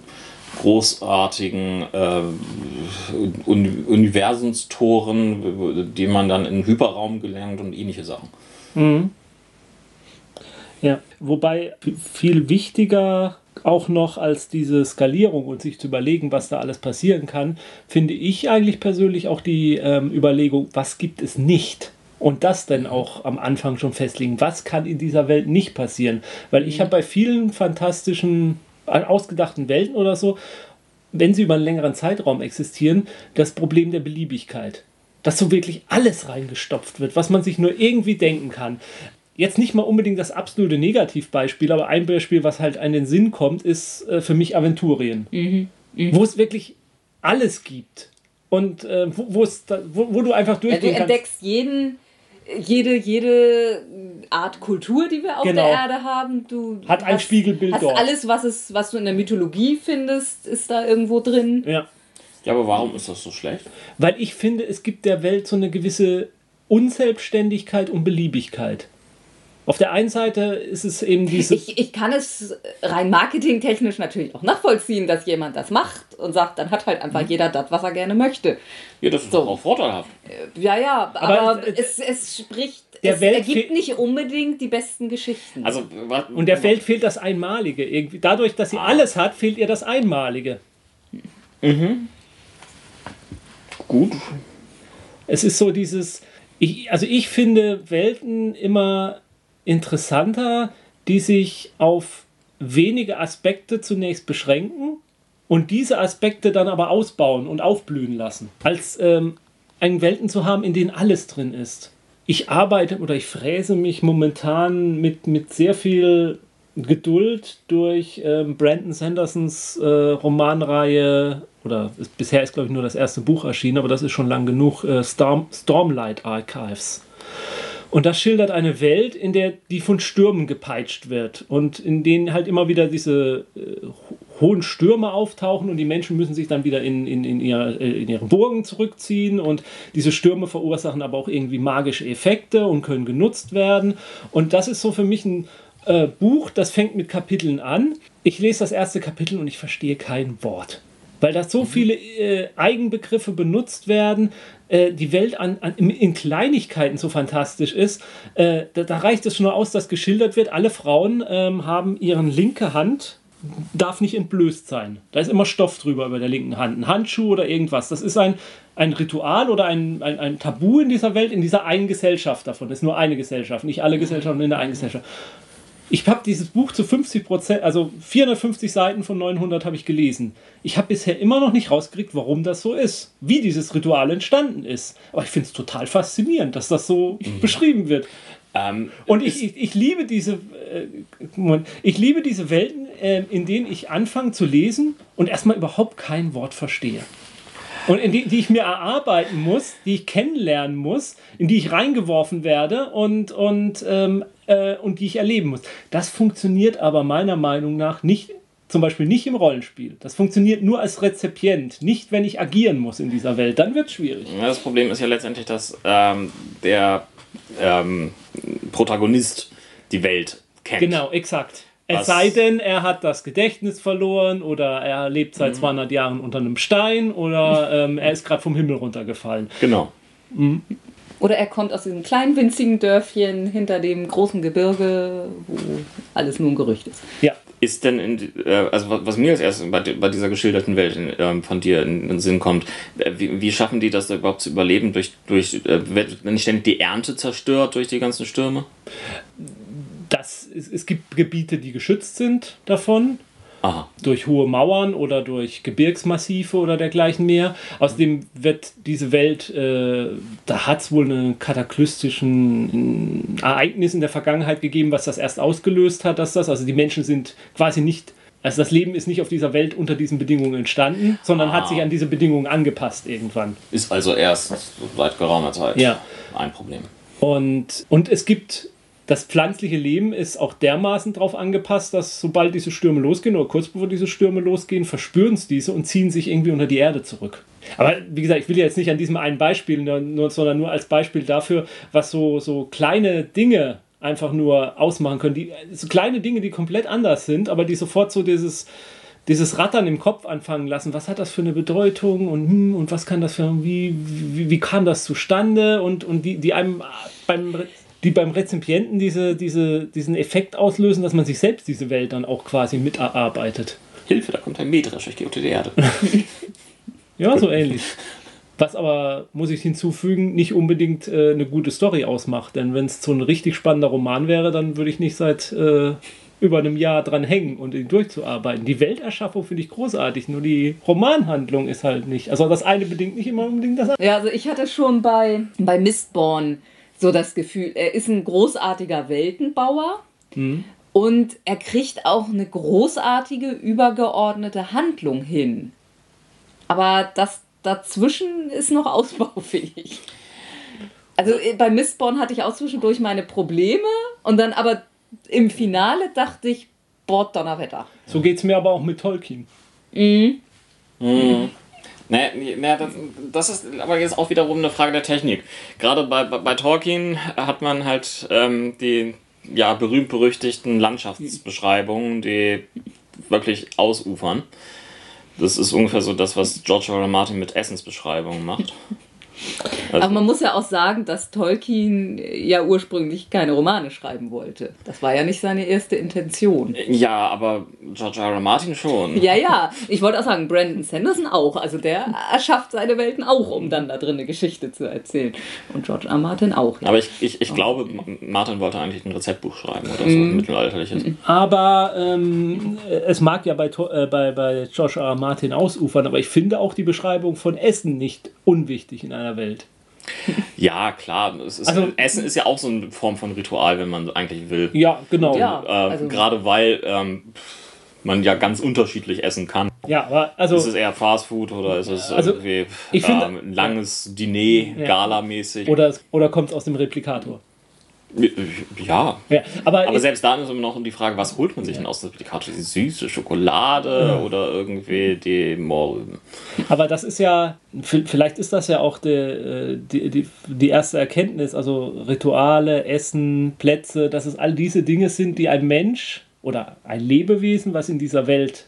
großartigen äh, Un Universumstoren, die man dann in Hyperraum gelangt und ähnliche Sachen. Ja, wobei viel wichtiger auch noch als diese Skalierung und sich zu überlegen, was da alles passieren kann, finde ich eigentlich persönlich auch die ähm, Überlegung, was gibt es nicht? Und das dann auch am Anfang schon festlegen, was kann in dieser Welt nicht passieren? Weil ich habe bei vielen fantastischen, äh, ausgedachten Welten oder so, wenn sie über einen längeren Zeitraum existieren, das Problem der Beliebigkeit. Dass so wirklich alles reingestopft wird, was man sich nur irgendwie denken kann. jetzt nicht mal unbedingt das absolute Negativbeispiel, aber ein Beispiel, was halt an den Sinn kommt, ist äh, für mich Aventurien. Wo es wirklich alles gibt. Und äh, wo, wo, du einfach Ja, du durchgehen kannst. entdeckst jeden, jede, jede Art Kultur, die wir auf Genau. der Erde haben. Du Hat ein Spiegelbild hast dort. alles, was, es, was du in der Mythologie findest, ist da irgendwo drin. Ja. Ja, aber warum ist das so schlecht? Weil ich finde, es gibt der Welt so eine gewisse Unselbstständigkeit und Beliebigkeit. Auf der einen Seite ist es eben diese. Ich, ich kann es rein marketingtechnisch natürlich auch nachvollziehen, dass jemand das macht und sagt, dann hat halt Mhm. einfach jeder das, was er gerne möchte. Ja, das ist So. doch auch vorteilhaft. Ja, ja, aber, Aber es, es spricht, der es Welt ergibt nicht unbedingt die besten Geschichten. Also, und der Welt fehlt das Einmalige. Irgendwie. Dadurch, dass sie alles hat, fehlt ihr das Einmalige. gut. Es ist so dieses. Ich, also ich finde Welten immer interessanter, die sich auf wenige Aspekte zunächst beschränken und diese Aspekte dann aber ausbauen und aufblühen lassen, als ähm, einen Welten zu haben, in denen alles drin ist. Ich arbeite oder ich fräse mich momentan mit, mit sehr viel Geduld durch ähm, Brandon Sandersons äh, Romanreihe, oder ist, bisher ist, glaube ich, nur das erste Buch erschienen, aber das ist schon lang genug, äh, Storm, Stormlight Archives. Und das schildert eine Welt, in der die von Stürmen gepeitscht wird und in denen halt immer wieder diese äh, ho- hohen Stürme auftauchen und die Menschen müssen sich dann wieder in, in, in, ihre, äh, in ihre Burgen zurückziehen und diese Stürme verursachen aber auch irgendwie magische Effekte und können genutzt werden. Und das ist so für mich ein äh, Buch, das fängt mit Kapiteln an. Ich lese das erste Kapitel und ich verstehe kein Wort weil da so viele äh, Eigenbegriffe benutzt werden, äh, die Welt an, an, in- in Kleinigkeiten so fantastisch ist. Äh, da, da reicht es schon aus, dass geschildert wird, alle Frauen ähm, haben ihren linke Hand darf nicht entblößt sein. Da ist immer Stoff drüber über der linken Hand, ein Handschuh oder irgendwas. Das ist ein, ein Ritual oder ein, ein, ein Tabu in dieser Welt, in dieser einen Gesellschaft davon. Das ist nur eine Gesellschaft, nicht alle Gesellschaften in der einen Gesellschaft. Ich habe dieses Buch zu 50 Prozent, also 450 Seiten von 900 habe ich gelesen. Ich habe bisher immer noch nicht rausgekriegt, warum das so ist, wie dieses Ritual entstanden ist. Aber ich finde es total faszinierend, dass das so beschrieben wird. Ähm, Und ich, ich, ich liebe diese, äh, Moment, ich liebe diese Welten, äh, in denen ich anfange zu lesen und erstmal überhaupt kein Wort verstehe. Und in die, die ich mir erarbeiten muss, die ich kennenlernen muss, in die ich reingeworfen werde und, und, ähm, äh, und die ich erleben muss. Das funktioniert aber meiner Meinung nach nicht, zum Beispiel nicht im Rollenspiel. Das funktioniert nur als Rezipient, nicht wenn ich agieren muss in dieser Welt. Dann wird es schwierig. Ja, das Problem ist ja letztendlich, dass ähm, der ähm, Protagonist die Welt kennt. Genau, exakt. Es Was- sei denn, er hat das Gedächtnis verloren oder er lebt Mhm. seit 200 Jahren unter einem Stein oder ähm, er ist gerade vom Himmel runtergefallen. Genau. Oder er kommt aus diesem kleinen winzigen Dörfchen hinter dem großen Gebirge, wo alles nur ein Gerücht ist. Ja, Ist denn, in, äh, also was- mir als erstes bei, di- bei dieser geschilderten Welt in, ähm, von dir in den Sinn kommt, äh, wie, wie schaffen die das da überhaupt zu überleben? Durch, durch äh, wird nicht ständig die Ernte zerstört durch die ganzen Stürme? das, es, es gibt Gebiete, die geschützt sind davon. Aha. durch hohe Mauern oder durch Gebirgsmassive oder dergleichen mehr. Außerdem wird diese Welt, äh, da hat es wohl einen kataklystischen Ereignis in der Vergangenheit gegeben, was das erst ausgelöst hat, dass das, also die Menschen sind quasi nicht, also das Leben ist nicht auf dieser Welt unter diesen Bedingungen entstanden, sondern hat Ah. sich an diese Bedingungen angepasst irgendwann. Ist also erst seit geraumer Zeit Ja. ein Problem. Und, und es gibt, das pflanzliche Leben ist auch dermaßen darauf angepasst, dass sobald diese Stürme losgehen oder kurz bevor diese Stürme losgehen, verspüren es diese und ziehen sich irgendwie unter die Erde zurück. Aber wie gesagt, ich will jetzt nicht an diesem einen Beispiel, nur, sondern nur als Beispiel dafür, was so, so kleine Dinge einfach nur ausmachen können. Die, so kleine Dinge, die komplett anders sind, aber die sofort so dieses, dieses Rattern im Kopf anfangen lassen. Was hat das für eine Bedeutung und, hm, und was kann das für, wie, wie, wie kam das zustande und, und die, die einem beim, die beim Rezipienten diese, diese, diesen Effekt auslösen, dass man sich selbst diese Welt dann auch quasi miterarbeitet. Hilfe, da kommt ein Mähdrescher, ich gehe unter die Erde. Ja, so ähnlich. Was aber, muss ich hinzufügen, nicht unbedingt äh, eine gute Story ausmacht. Denn wenn es so ein richtig spannender Roman wäre, dann würde ich nicht seit äh, über einem Jahr dran hängen und ihn durchzuarbeiten. Die Welterschaffung finde ich großartig, nur die Romanhandlung ist halt nicht. Also das eine bedingt nicht immer unbedingt das andere. Ja, also ich hatte schon bei, bei Mistborn so das Gefühl, er ist ein großartiger Weltenbauer und er kriegt auch eine großartige, übergeordnete Handlung hin. Aber das dazwischen ist noch ausbaufähig. Also äh, bei Mistborn hatte ich auch zwischendurch meine Probleme und dann aber im Finale dachte ich, boah, Donnerwetter. So geht es mir aber auch mit Tolkien. Nee, nee, das, das ist aber jetzt auch wiederum eine Frage der Technik. Gerade bei, bei, bei Tolkien hat man halt ähm, die ja, berühmt-berüchtigten Landschaftsbeschreibungen, die wirklich ausufern. Das ist ungefähr so das, was George R. R. Martin mit Essensbeschreibungen macht. Aber man muss ja auch sagen, dass Tolkien ja ursprünglich keine Romane schreiben wollte. Das war ja nicht seine erste Intention. Ja, aber George R. R. Martin schon. Ja, ja, ich wollte auch sagen, Brandon Sanderson auch. Also der erschafft seine Welten auch, um dann da drin eine Geschichte zu erzählen. Und George R. R. Martin auch. Ja. Aber ich, ich, ich glaube, Martin wollte eigentlich ein Rezeptbuch schreiben oder so, ein mittelalterliches. Aber ähm, es mag ja bei, To- äh, bei, bei George R. R. Martin ausufern, aber ich finde auch die Beschreibung von Essen nicht unwichtig in einer Welt. Ja, klar. Es ist, Also- Essen ist ja auch so eine Form von Ritual, wenn man eigentlich will. Ja, genau. Ja. Äh, Also- Gerade weil ähm, man ja ganz unterschiedlich essen kann. Ja, aber also ist es eher Fast Food oder ist es Also, irgendwie ähm, ein langes Diner, Ja. Gala-mäßig? oder, es- oder kommt es aus dem Replikator? Ja. Ja, aber, Aber selbst dann ist immer noch die Frage, was holt man sich denn aus dem Replikator? Die süße Schokolade oder irgendwie die Mohrrüben? Aber das ist ja, vielleicht ist das ja auch der, äh, die, die, die erste Erkenntnis, also Rituale, Essen, Plätze, dass es all diese Dinge sind, die ein Mensch oder ein Lebewesen, was in dieser Welt,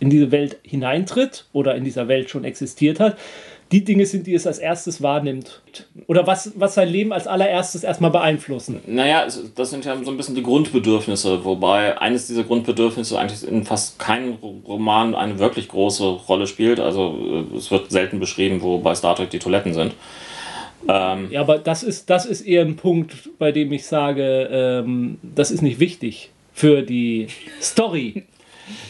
in diese Welt hineintritt oder in dieser Welt schon existiert hat, die Dinge sind, die es als erstes wahrnimmt. Oder was, was sein Leben als allererstes erstmal beeinflussen. Naja, das sind ja so ein bisschen die Grundbedürfnisse, wobei eines dieser Grundbedürfnisse eigentlich in fast keinem Roman eine wirklich große Rolle spielt. Also äh, es wird selten beschrieben, wo bei Star Trek die Toiletten sind. Ähm, Ja, aber das ist, das ist eher ein Punkt, bei dem ich sage, ähm, das ist nicht wichtig für die Story.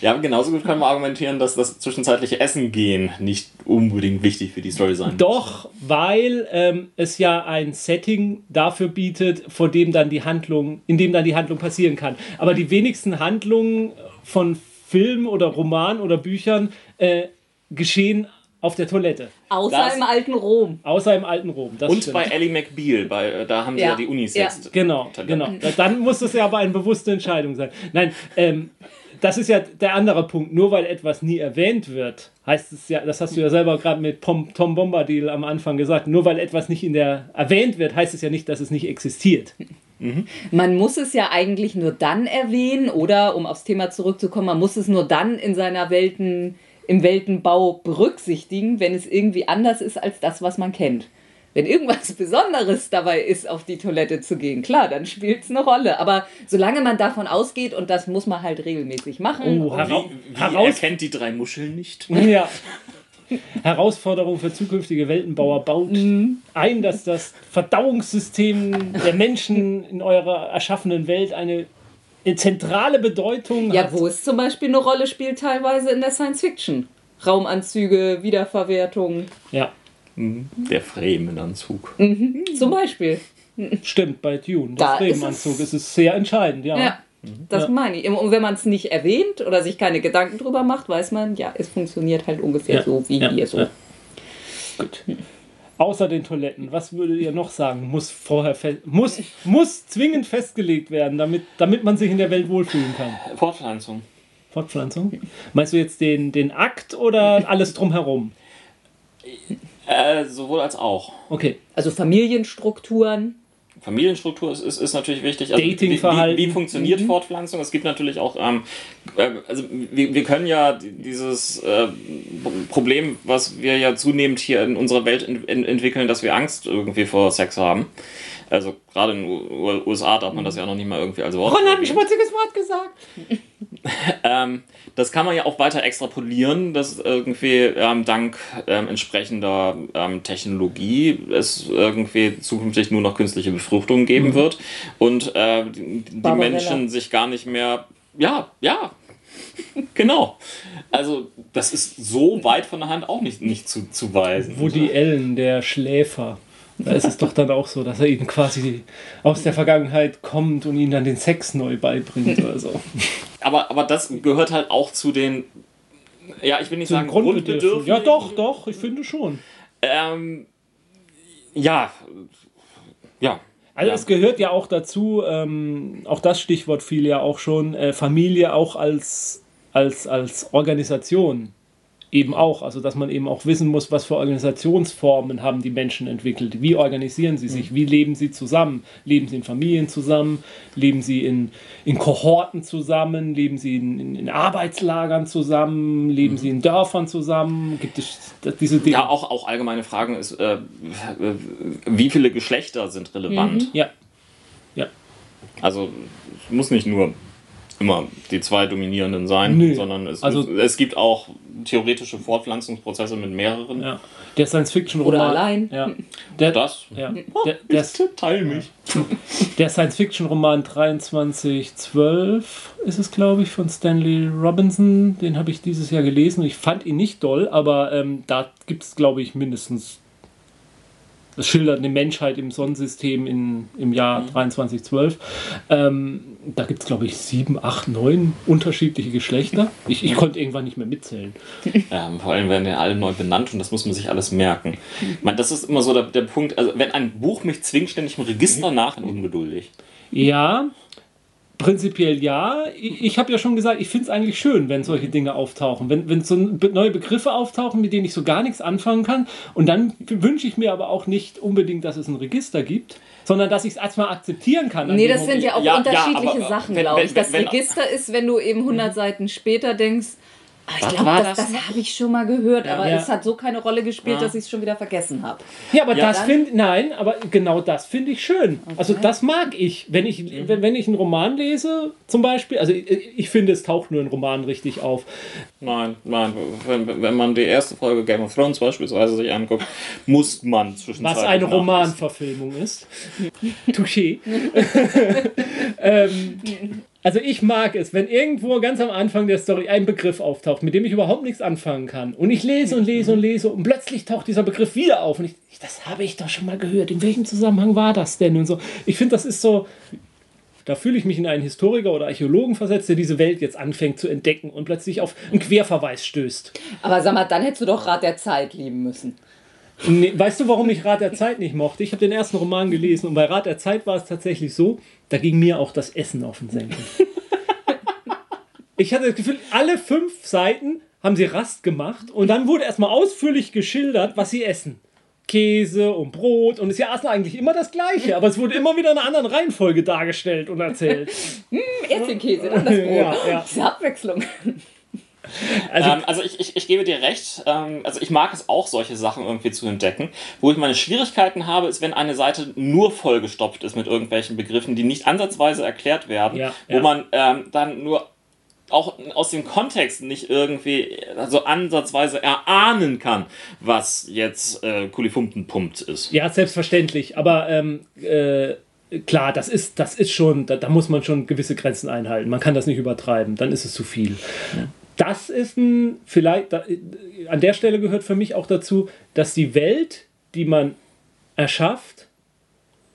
Ja, genauso gut können wir argumentieren, dass das zwischenzeitliche Essen gehen nicht unbedingt wichtig für die Story sein muss. Doch, weil ähm, es ja ein Setting dafür bietet, vor dem dann die Handlung, in dem dann die Handlung passieren kann. Aber die wenigsten Handlungen von Filmen oder Romanen oder Büchern äh, geschehen auf der Toilette. Außer Das- im alten Rom. Außer im alten Rom. Das Und stimmt. bei Ellie McBeal, bei, äh, da haben sie Ja, ja, die Unisex. Genau, Toiletten. genau. Dann muss das ja aber eine bewusste Entscheidung sein. Nein, ähm, das ist ja der andere Punkt. Nur weil etwas nie erwähnt wird, heißt es ja, das hast du ja selber gerade mit Pom, Tom Bombadil am Anfang gesagt, nur weil etwas nicht in der erwähnt wird, heißt es ja nicht, dass es nicht existiert. Man muss es ja eigentlich nur dann erwähnen, oder um aufs Thema zurückzukommen, man muss es nur dann in seiner Welten, im Weltenbau berücksichtigen, wenn es irgendwie anders ist als das, was man kennt. Wenn irgendwas Besonderes dabei ist, auf die Toilette zu gehen, klar, dann spielt es eine Rolle. Aber solange man davon ausgeht, und das muss man halt regelmäßig machen, Oh, hera Wie, wie heraus erkennt die drei Muscheln nicht? ja. Herausforderung für zukünftige Weltenbauer baut ein, dass das Verdauungssystem der Menschen in eurer erschaffenen Welt eine zentrale Bedeutung ja, hat. wo es zum Beispiel eine Rolle spielt, teilweise in der Science Fiction. Raumanzüge, Wiederverwertung, Ja, Der Fremenanzug. zum Beispiel. stimmt, bei Dune. Der ist Fremenanzug es- ist es sehr entscheidend, ja. Ja, das Ja. meine ich. Und wenn man es nicht erwähnt oder sich keine Gedanken drüber macht, weiß man, ja, es funktioniert halt ungefähr Ja, so wie ja, hier so. ja. Gut. Außer den Toiletten, was würdet ihr noch sagen? Muss vorher muss, muss zwingend festgelegt werden, damit, damit man sich in der Welt wohlfühlen kann. Fortpflanzung. Fortpflanzung? Meinst du jetzt den, den Akt oder alles drumherum? Äh, sowohl als auch. Okay. Also Familienstrukturen. Familienstruktur ist, ist, ist natürlich wichtig. Also wie, wie, Datingverhalten. wie funktioniert Fortpflanzung? Es gibt natürlich auch, ähm, äh, also wir, wir können ja die- dieses äh, Problem, was wir ja zunehmend hier in unserer Welt ent ent entwickeln, dass wir Angst irgendwie vor Sex haben. Also gerade in den USA darf man das ja noch nicht mal irgendwie als Wort. erwähnen. schmutziges Wort gesagt. Ähm, das kann man ja auch weiter extrapolieren, dass irgendwie ähm, dank ähm, entsprechender ähm, Technologie es irgendwie zukünftig nur noch künstliche Befruchtung geben wird und äh, die, die. Menschen sich gar nicht mehr. Ja, ja. Genau. Also, das ist so weit von der Hand auch nicht, nicht zu, zu weisen. Woody Allen, der Schläfer. Da ist es doch dann auch so, dass er ihnen quasi aus der Vergangenheit kommt und ihnen dann den Sex neu beibringt oder so. Aber, aber das gehört halt auch zu den, ja, ich will nicht Zum sagen Grundbedürfnis. Ja, doch, doch, ich finde schon. Ähm, ja, ja. Also ja. es gehört ja auch dazu, ähm, auch das Stichwort fiel ja auch schon, äh, Familie auch als, als, als Organisation eben auch. Also dass man eben auch wissen muss, was für Organisationsformen haben die Menschen entwickelt. Wie organisieren sie sich? Wie leben sie zusammen? Leben sie in Familien zusammen? Leben sie in, in Kohorten zusammen? Leben sie in, in, in Arbeitslagern zusammen? Leben sie in Dörfern zusammen? Gibt es diese Dinge? Ja, auch, auch allgemeine Fragen ist, äh, wie viele Geschlechter sind relevant? ja. ja. Also es muss nicht nur immer die zwei dominierenden sein, Nö. sondern es, Also- es gibt auch theoretische Fortpflanzungsprozesse mit mehreren. Ja. Der Science-Fiction-Roman. Oder allein. Ja. Der, Das. ja. Der, der, teile mich. der Science-Fiction-Roman 2312 ist es, glaube ich, von Stanley Robinson. Den habe ich dieses Jahr gelesen. Ich fand ihn nicht doll, aber ähm, da gibt es, glaube ich, mindestens. Es schildert eine Menschheit im Sonnensystem in, im Jahr 2312. Ähm, da gibt es, glaube ich, sieben, acht, neun unterschiedliche Geschlechter. Ich, ich konnte irgendwann nicht mehr mitzählen. Ja, vor allem werden ja alle neu benannt und das muss man sich alles merken. Ich meine, das ist immer so der, der Punkt, also wenn ein Buch mich zwingt, ständig im Register nach, dann ungeduldig. Ja, prinzipiell ja. Ich, ich habe ja schon gesagt, ich finde es eigentlich schön, wenn solche Dinge auftauchen. Wenn, wenn so neue Begriffe auftauchen, mit denen ich so gar nichts anfangen kann. Und dann wünsche ich mir aber auch nicht unbedingt, dass es ein Register gibt, sondern dass ich es erstmal akzeptieren kann. an Nee, das sind ja auch Ja, ja, unterschiedliche aber, äh, Sachen, wenn- glaube wenn- ich. Das wenn- Register ist, wenn du eben 100 Seiten später denkst, ah, ich glaube, das, das das habe ich schon mal gehört, aber Ja. es hat so keine Rolle gespielt, Ja. dass ich es schon wieder vergessen habe. Ja, aber Ja, das finde nein, aber genau das finde ich schön. Also das mag ich, wenn ich Mhm. wenn, wenn ich einen Roman lese, zum Beispiel. Also ich, ich finde, es taucht nur ein Roman richtig auf. Nein, nein, wenn, wenn man die erste Folge Game of Thrones beispielsweise sich anguckt, muss man zwischenzeitlich Was eine. Romanverfilmung ist. Touché. ähm, also ich mag es, wenn irgendwo ganz am Anfang der Story ein Begriff auftaucht, mit dem ich überhaupt nichts anfangen kann. Und ich lese und lese und lese und plötzlich taucht dieser Begriff wieder auf. Und ich, das habe ich doch schon mal gehört. In welchem Zusammenhang war das denn? Und so. Ich finde, das ist so. Da fühle ich mich in einen Historiker oder Archäologen versetzt, der diese Welt jetzt anfängt zu entdecken und plötzlich auf einen Querverweis stößt. Aber sag mal, dann hättest du doch Rat der Zeit lieben müssen. Nee, weißt du, warum ich Rat der Zeit nicht mochte? Ich habe den ersten Roman gelesen und bei Rat der Zeit war es tatsächlich so, da ging mir auch das Essen auf den Senkel. Ich hatte das Gefühl, alle fünf Seiten haben sie Rast gemacht und dann wurde erstmal ausführlich geschildert, was sie essen. Käse und Brot und sie aßen eigentlich immer das Gleiche, aber es wurde immer wieder in einer anderen Reihenfolge dargestellt und erzählt. Erdbeerkäse, dann das Brot. Ja, ja. Diese Abwechslung. Also, ähm, also ich, ich, ich gebe dir recht, ähm, also ich mag es auch, solche Sachen irgendwie zu entdecken. Wo ich meine Schwierigkeiten habe, ist, wenn eine Seite nur vollgestopft ist mit irgendwelchen Begriffen, die nicht ansatzweise erklärt werden, Ja, wo ja. man ähm, dann nur auch aus dem Kontext nicht irgendwie so ansatzweise erahnen kann, was jetzt äh, Kulifumpenpumpt ist. Ja, selbstverständlich. Aber ähm, äh, klar, das ist, das ist schon, da, da muss man schon gewisse Grenzen einhalten. Man kann das nicht übertreiben, dann ist es zu viel. Das ist ein, vielleicht, an der Stelle gehört für mich auch dazu, dass die Welt, die man erschafft,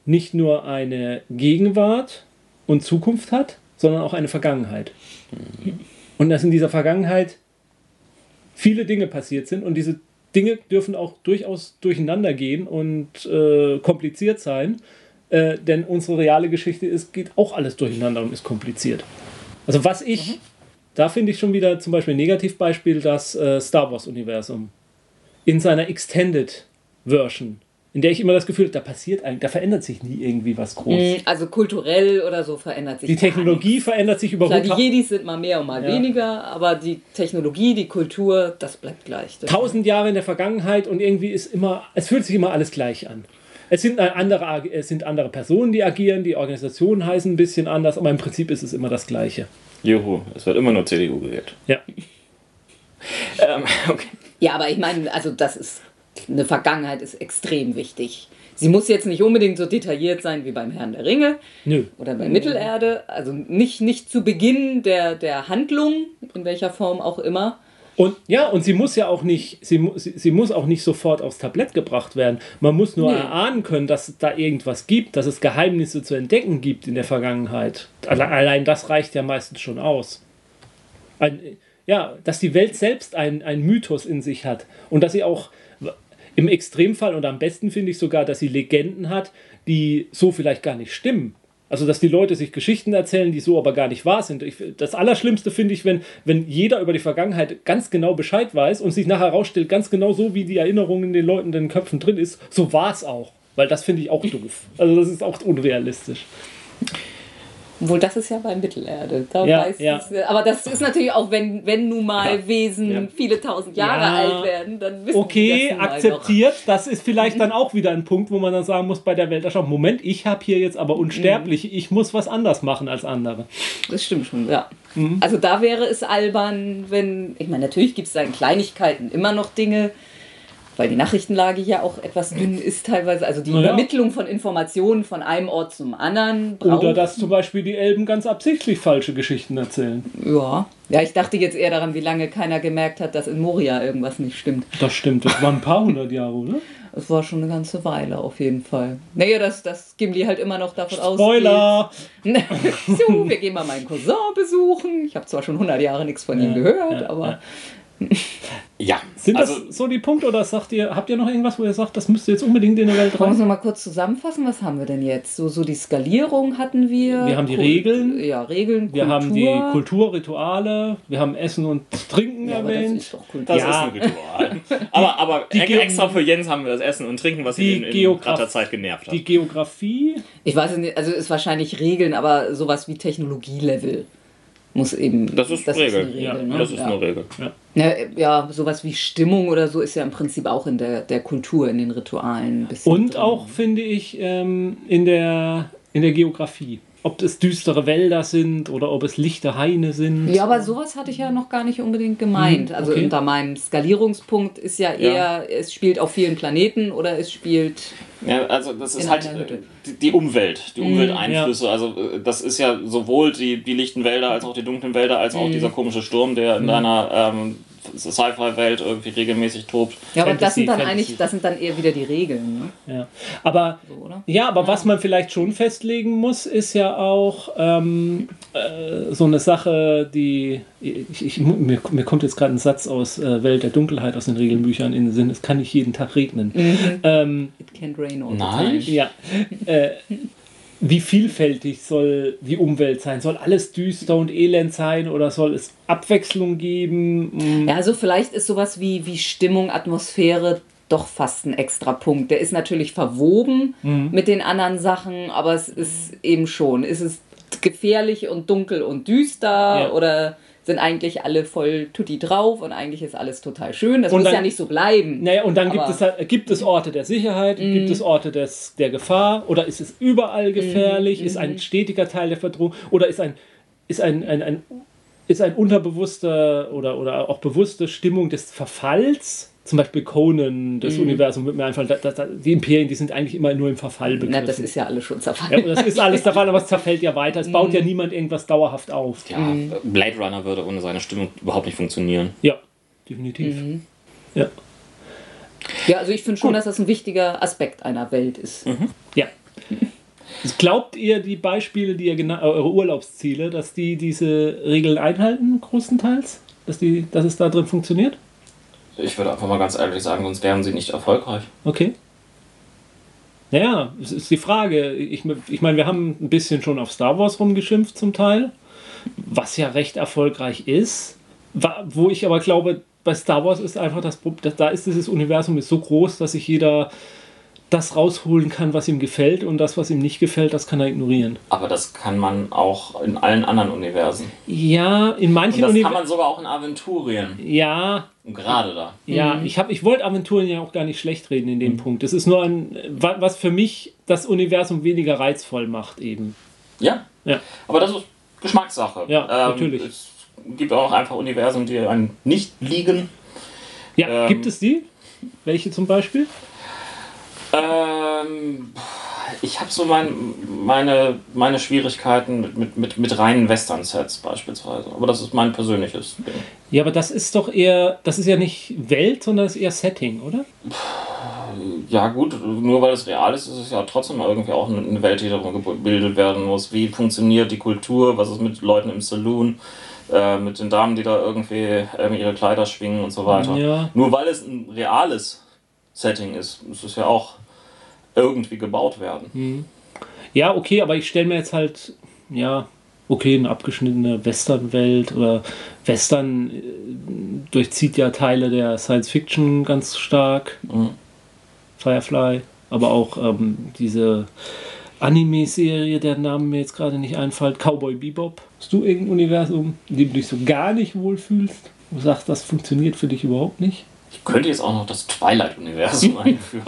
nicht nur eine Gegenwart und Zukunft hat, sondern auch eine Vergangenheit. Und dass in dieser Vergangenheit viele Dinge passiert sind und diese Dinge dürfen auch durchaus durcheinander gehen und äh, kompliziert sein, äh, denn unsere reale Geschichte ist, geht auch alles durcheinander und ist kompliziert. Also was ich, da finde ich schon wieder zum Beispiel ein Negativbeispiel, das äh, Star Wars-Universum in seiner Extended Version, in der ich immer das Gefühl habe, da passiert eigentlich, da verändert sich nie irgendwie was groß. Also kulturell oder so verändert sich Die Technologie verändert sich über Klar, die Jedis sind mal mehr und mal Ja. weniger, aber die Technologie, die Kultur, das bleibt gleich. Das tausend Jahre in der Vergangenheit und irgendwie ist immer, es fühlt sich immer alles gleich an. Es sind äh, andere, es sind andere Personen, die agieren, die Organisationen heißen ein bisschen anders, aber im Prinzip ist es immer das Gleiche. Juhu, es wird immer nur CDU gewählt. Ja. Ähm, okay. Ja, aber ich meine, also das ist, eine Vergangenheit ist extrem wichtig. Sie muss jetzt nicht unbedingt so detailliert sein wie beim Herrn der Ringe Nö. oder bei Mittelerde. Also nicht, nicht zu Beginn der, der Handlung, in welcher Form auch immer. Und ja, und sie muss ja auch nicht, sie, sie, muss auch nicht sofort aufs Tablett gebracht werden. Man muss nur Nee. erahnen können, dass es da irgendwas gibt, dass es Geheimnisse zu entdecken gibt in der Vergangenheit. Alle, allein das reicht ja meistens schon aus. Ein, ja, dass die Welt selbst ein, ein Mythos in sich hat und dass sie auch im Extremfall und am besten finde ich sogar, dass sie Legenden hat, die so vielleicht gar nicht stimmen. Also, dass die Leute sich Geschichten erzählen, die so aber gar nicht wahr sind. Ich, das Allerschlimmste finde ich, wenn, wenn jeder über die Vergangenheit ganz genau Bescheid weiß und sich nachher herausstellt, ganz genau so, wie die Erinnerung in den Leuten, in den Köpfen drin ist, so war es auch. Weil das finde ich auch doof. Also, das ist auch unrealistisch. Obwohl, das ist ja bei Mittelerde. Da Ja, ja. es- aber das ist natürlich auch, wenn, wenn nun mal Ja, Wesen viele tausend Jahre Ja. alt werden, dann wissen Okay, das akzeptiert. Das ist vielleicht dann auch wieder ein Punkt, wo man dann sagen muss bei der Welterschau, Moment, ich habe hier jetzt aber Unsterbliche, ich muss was anders machen als andere. Noch. Das stimmt schon, ja. Mhm. Also da wäre es albern, wenn, ich meine, natürlich gibt es da in Kleinigkeiten immer noch Dinge, weil die Nachrichtenlage ja auch etwas dünn ist teilweise. Also die Na ja. Übermittlung von Informationen von einem Ort zum anderen braucht. Oder dass zum Beispiel die Elben ganz absichtlich falsche Geschichten erzählen. Ja. ja, ich dachte jetzt eher daran, wie lange keiner gemerkt hat, dass in Moria irgendwas nicht stimmt. Das stimmt, das waren ein paar hundert Jahre, oder? Es war schon eine ganze Weile auf jeden Fall. Naja, dass, dass Gimli halt immer noch davon ausgeht. Spoiler! so, wir gehen mal meinen Cousin besuchen. Ich habe zwar schon 100 Jahre nichts von ihm gehört, ja, aber Ja, Sind also das so die Punkte oder sagt ihr, habt ihr noch irgendwas, wo ihr sagt, das müsste jetzt unbedingt in der Welt wollen wir rein? mal kurz zusammenfassen? Was haben wir denn jetzt? So, so die Skalierung hatten wir. Wir haben die Kult- Regeln. Ja, Regeln, Wir Kultur. haben die Kulturrituale, wir haben Essen und Trinken Ja, aber das erwähnt. ist doch Kultur. das Ja. ist ein Ritual. aber aber Die Ge- extra für Jens haben wir das Essen und Trinken, was ihn in, in Zeit genervt hat. Die Geografie, Ich weiß es nicht, also ist wahrscheinlich Regeln, aber sowas wie Technologielevel muss eben. das ist Regel. eine Ja, ne? das ist ja. eine Regel. Ja, ja, sowas wie Stimmung oder so ist ja im Prinzip auch in der, der Kultur, in den Ritualen. ein bisschen Und drin. auch, finde ich, ähm, in, der, in der Geografie. Ob es düstere Wälder sind oder ob es lichte Haine sind. Ja, aber sowas hatte ich ja noch gar nicht unbedingt gemeint. Hm, Also okay. unter meinem Skalierungspunkt ist ja eher, Ja. es spielt auf vielen Planeten oder es spielt. Ja, also das ist halt äh, die, Umwelt, die Mhm, Umwelteinflüsse. Also äh, das ist ja sowohl die, die lichten Wälder als auch die dunklen Wälder, als Mhm. auch dieser komische Sturm, der in deiner ähm, Sci-Fi-Welt irgendwie regelmäßig tobt. Ja, aber das Fantasy, sind dann Fantasy. eigentlich, das sind dann eher wieder die Regeln, ne? Ja. Aber, So, ja, aber was man vielleicht schon festlegen muss, ist ja auch ähm, äh, so eine Sache, die. Ich, ich, mir, mir kommt jetzt gerade ein Satz aus äh, Welt der Dunkelheit aus den Regelbüchern in den Sinn: Es kann nicht jeden Tag regnen. Ähm, It can't rain all the Nein. time. ja. Äh, wie vielfältig soll die Umwelt sein? Soll alles düster und elend sein oder soll es Abwechslung geben? Mm, Ja, also vielleicht ist sowas wie, wie Stimmung, Atmosphäre doch fast ein extra Punkt. Der ist natürlich verwoben Mhm. mit den anderen Sachen, aber es ist eben schon, ist es gefährlich und dunkel und düster Ja. oder sind eigentlich alle voll tutti drauf und eigentlich ist alles total schön. Das Und muss dann- ja nicht so bleiben. Naja, und dann gibt es, halt- gibt es Orte der Sicherheit, Mhm. gibt es Orte des, der Gefahr oder ist es überall gefährlich, ist Mhm. ein stetiger Teil der Verdrohung oder ist ein, ist ein, ein, ein, ist ein unterbewusster oder, oder auch bewusste Stimmung des Verfalls? Zum Beispiel Conan, das Universum wird mir einfach, da, da, die Imperien, die sind eigentlich immer nur im Verfall Na, begriffen. das ist ja alles schon ja, zerfallen. und das ist alles der Fall, aber es zerfällt ja weiter. Es Mhm. baut ja niemand irgendwas dauerhaft auf. Ja, Blade Runner würde ohne seine Stimmung überhaupt nicht funktionieren. Ja, definitiv. Mhm. Ja. Ja, also ich finde schon, dass das ein wichtiger Aspekt einer Welt ist. Ja. Glaubt ihr, die Beispiele, die ihr genannt, eure Urlaubsziele, dass die diese Regeln einhalten, größtenteils? Dass, die, dass es da drin funktioniert? Ich würde einfach mal ganz ehrlich sagen, sonst wären sie nicht erfolgreich. Okay. Naja, es ist die Frage. Ich, ich meine, wir haben ein bisschen schon auf Star Wars rumgeschimpft zum Teil, was ja recht erfolgreich ist. Wo ich aber glaube, bei Star Wars ist einfach das Problem, da ist dieses Universum ist so groß, dass sich jeder das rausholen kann, was ihm gefällt und das, was ihm nicht gefällt, das kann er ignorieren. Aber das kann man auch in allen anderen Universen. Ja, in manchen das kann Universen. man sogar auch in Aventurien. Ja, Und gerade da. ja, ich, hab- ich wollte Aventuren ja auch gar nicht schlecht reden in dem Punkt. Es ist nur ein, wa- was für mich das Universum weniger reizvoll macht, eben. Ja. Ja. Aber das ist Geschmackssache. Ähm, Ja, natürlich. Es gibt auch einfach Universen, die einem nicht liegen. Ja, Ähm, gibt es die? Welche zum Beispiel? Ähm, ich habe so mein, meine, meine Schwierigkeiten mit, mit, mit, mit reinen Western-Sets beispielsweise. Aber das ist mein persönliches Ding. Ja, aber das ist doch eher, das ist ja nicht Welt, sondern das ist eher Setting, oder? Ja, gut, nur weil es real ist, ist es ja trotzdem irgendwie auch eine Welt, die darum gebildet werden muss. Wie funktioniert die Kultur? Was ist mit Leuten im Saloon? Äh, mit den Damen, die da irgendwie ähm, ihre Kleider schwingen und so weiter. Ja. Nur weil es ein reales Setting ist, muss es ja auch irgendwie gebaut werden. Ja, okay, aber ich stelle mir jetzt halt, ja, okay, eine abgeschnittene Western-Welt oder Western äh, durchzieht ja Teile der Science-Fiction ganz stark. Mhm. Firefly, aber auch ähm, diese Anime-Serie, der Name mir jetzt gerade nicht einfällt, Cowboy Bebop. Hast du irgendein Universum, in dem du dich so gar nicht wohlfühlst? Du sagst, das funktioniert für dich überhaupt nicht? Ich könnte jetzt auch noch das Twilight-Universum einführen.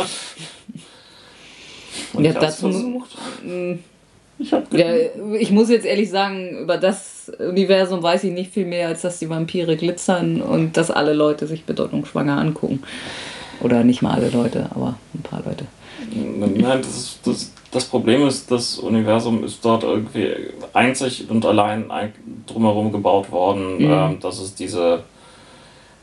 Und Ja, dazu- versucht. Mm, Ich Ja, ich muss jetzt ehrlich sagen, über das Universum weiß ich nicht viel mehr, als dass die Vampire glitzern und dass alle Leute sich bedeutungsschwanger angucken. Oder nicht mal alle Leute, aber ein paar Leute. Nein, das, ist, das, das Problem ist, das Universum ist dort irgendwie einzig und allein ein- drumherum gebaut worden, Mhm. ähm, dass es diese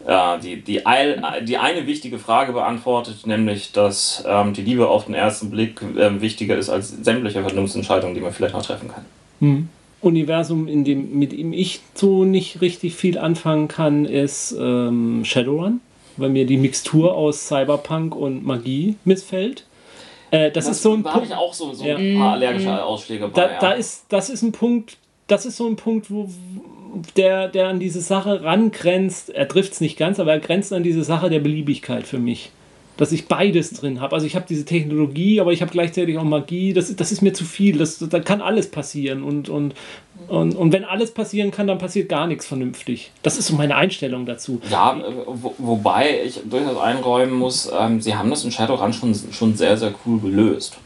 ja, die, die, Eil, die eine wichtige Frage beantwortet, nämlich, dass ähm, die Liebe auf den ersten Blick ähm, wichtiger ist als sämtliche Vernunftsentscheidungen, die man vielleicht noch treffen kann. Universum, in dem, mit dem ich so nicht richtig viel anfangen kann, ist ähm, Shadowrun, weil mir die Mixtur aus Cyberpunk und Magie missfällt. Äh, das, ist so ein da habe Punkt. ich auch so, so Ja. ein paar allergische Ausschläge bei. Da, ja. da ist, das ist ein Punkt, das ist so ein Punkt, wo der, der an diese Sache rangrenzt. Er trifft es nicht ganz, aber er grenzt an diese Sache der Beliebigkeit für mich. Dass ich beides drin habe. Also ich habe diese Technologie, aber ich habe gleichzeitig auch Magie. Das, ist- das ist mir zu viel. Das, da kann alles passieren. Und, und, und, und wenn alles passieren kann, dann passiert gar nichts vernünftig. Das ist so meine Einstellung dazu. Ja, wo, wobei ich durchaus einräumen muss, ähm, sie haben das in Shadowrun schon, schon sehr, sehr cool gelöst.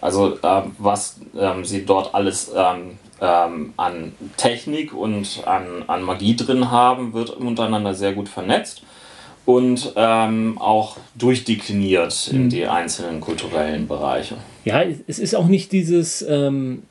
Also ähm, was ähm, sie dort alles ähm, ähm, an Technik und an, an Magie drin haben, wird untereinander sehr gut vernetzt und ähm, auch durchdekliniert in die einzelnen kulturellen Bereiche. Ja, es ist auch nicht dieses, ähm,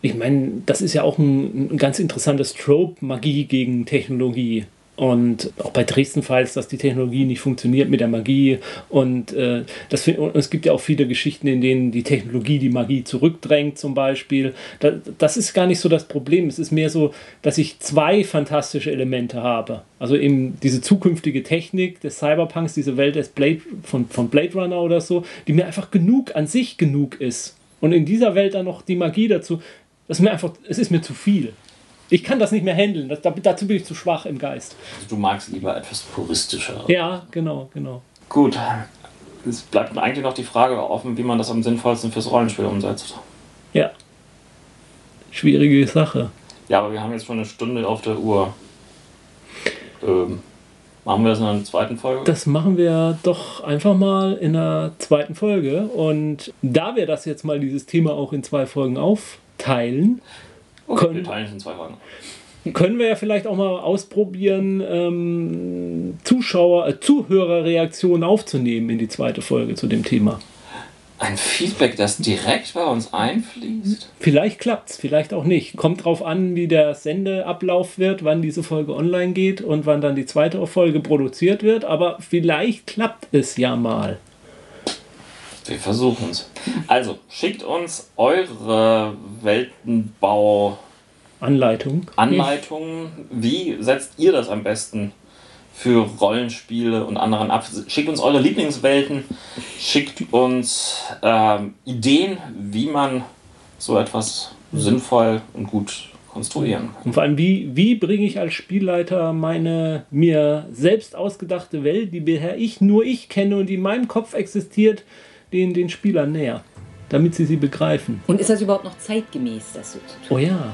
ich meine, das ist ja auch ein, ein ganz interessantes Trope, Magie gegen Technologie. Und auch bei Dresden Files, dass die Technologie nicht funktioniert mit der Magie. Und, äh, das, und es gibt ja auch viele Geschichten, in denen die Technologie die Magie zurückdrängt, zum Beispiel. Da, das ist gar nicht so das Problem. Es ist mehr so, dass ich zwei fantastische Elemente habe. Also eben diese zukünftige Technik des Cyberpunks, diese Welt des Blade, von, von Blade Runner oder so, die mir einfach genug, an sich genug ist. Und in dieser Welt dann noch die Magie dazu, das ist mir einfach, es ist mir zu viel. Ich kann das nicht mehr handeln. Das, da- dazu bin ich zu schwach im Geist. Also du magst lieber etwas puristischer. Ja, genau, genau. Gut. Es bleibt eigentlich noch die Frage offen, wie man das am sinnvollsten fürs Rollenspiel umsetzt. Ja. Schwierige Sache. Ja, aber wir haben jetzt schon eine Stunde auf der Uhr. Ähm, machen wir das in einer zweiten Folge? Das machen wir doch einfach mal in der zweiten Folge. Und da wir das jetzt mal dieses Thema auch in zwei Folgen aufteilen, okay, können- wir teilen es in zwei Folgen. können wir ja vielleicht auch mal ausprobieren, ähm, Zuschauer, äh, Zuhörerreaktionen aufzunehmen in die zweite Folge zu dem Thema. Ein Feedback, das direkt bei uns einfließt. Vielleicht klappt's, vielleicht auch nicht. Kommt drauf an, wie der Sendeablauf wird, wann diese Folge online geht und wann dann die zweite Folge produziert wird. Aber vielleicht klappt es ja mal. Wir versuchen es. Also, schickt uns eure Weltenbau-Anleitungen. Anleitung. Wie setzt ihr das am besten für Rollenspiele und anderen ab? Schickt uns eure Lieblingswelten. Schickt uns ähm, Ideen, wie man so etwas sinnvoll und gut konstruieren kann. Und vor allem, wie, wie bringe ich als Spielleiter meine mir selbst ausgedachte Welt, die bisher ich nur ich kenne und die in meinem Kopf existiert, den, den Spielern näher, damit sie sie begreifen. Und ist das überhaupt noch zeitgemäß, das so zu tun? Oh ja.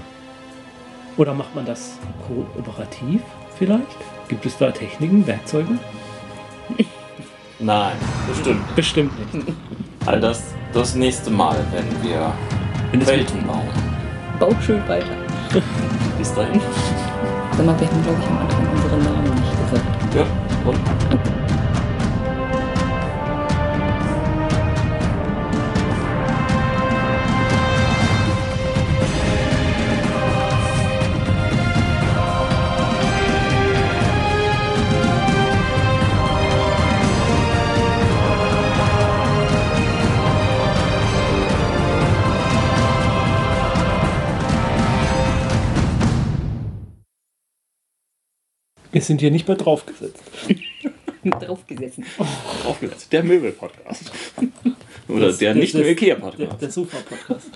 Oder macht man das kooperativ vielleicht? Gibt es da Techniken, Werkzeuge? Nein, bestimmt. Bestimmt nicht. All das das nächste Mal, wenn wir Wenn Welten bauen. Baut schön weiter. Bis dahin. Sag mal, wir haben, glaube ich, am Anfang unseren Namen nicht gesagt. Ja, und? Wir sind hier nicht mehr draufgesetzt. Draufgesessen. Aufgesetzt. Der Möbel-Podcast. Oder der nicht nur Der, Ikea-Podcast. der Sofa-Podcast.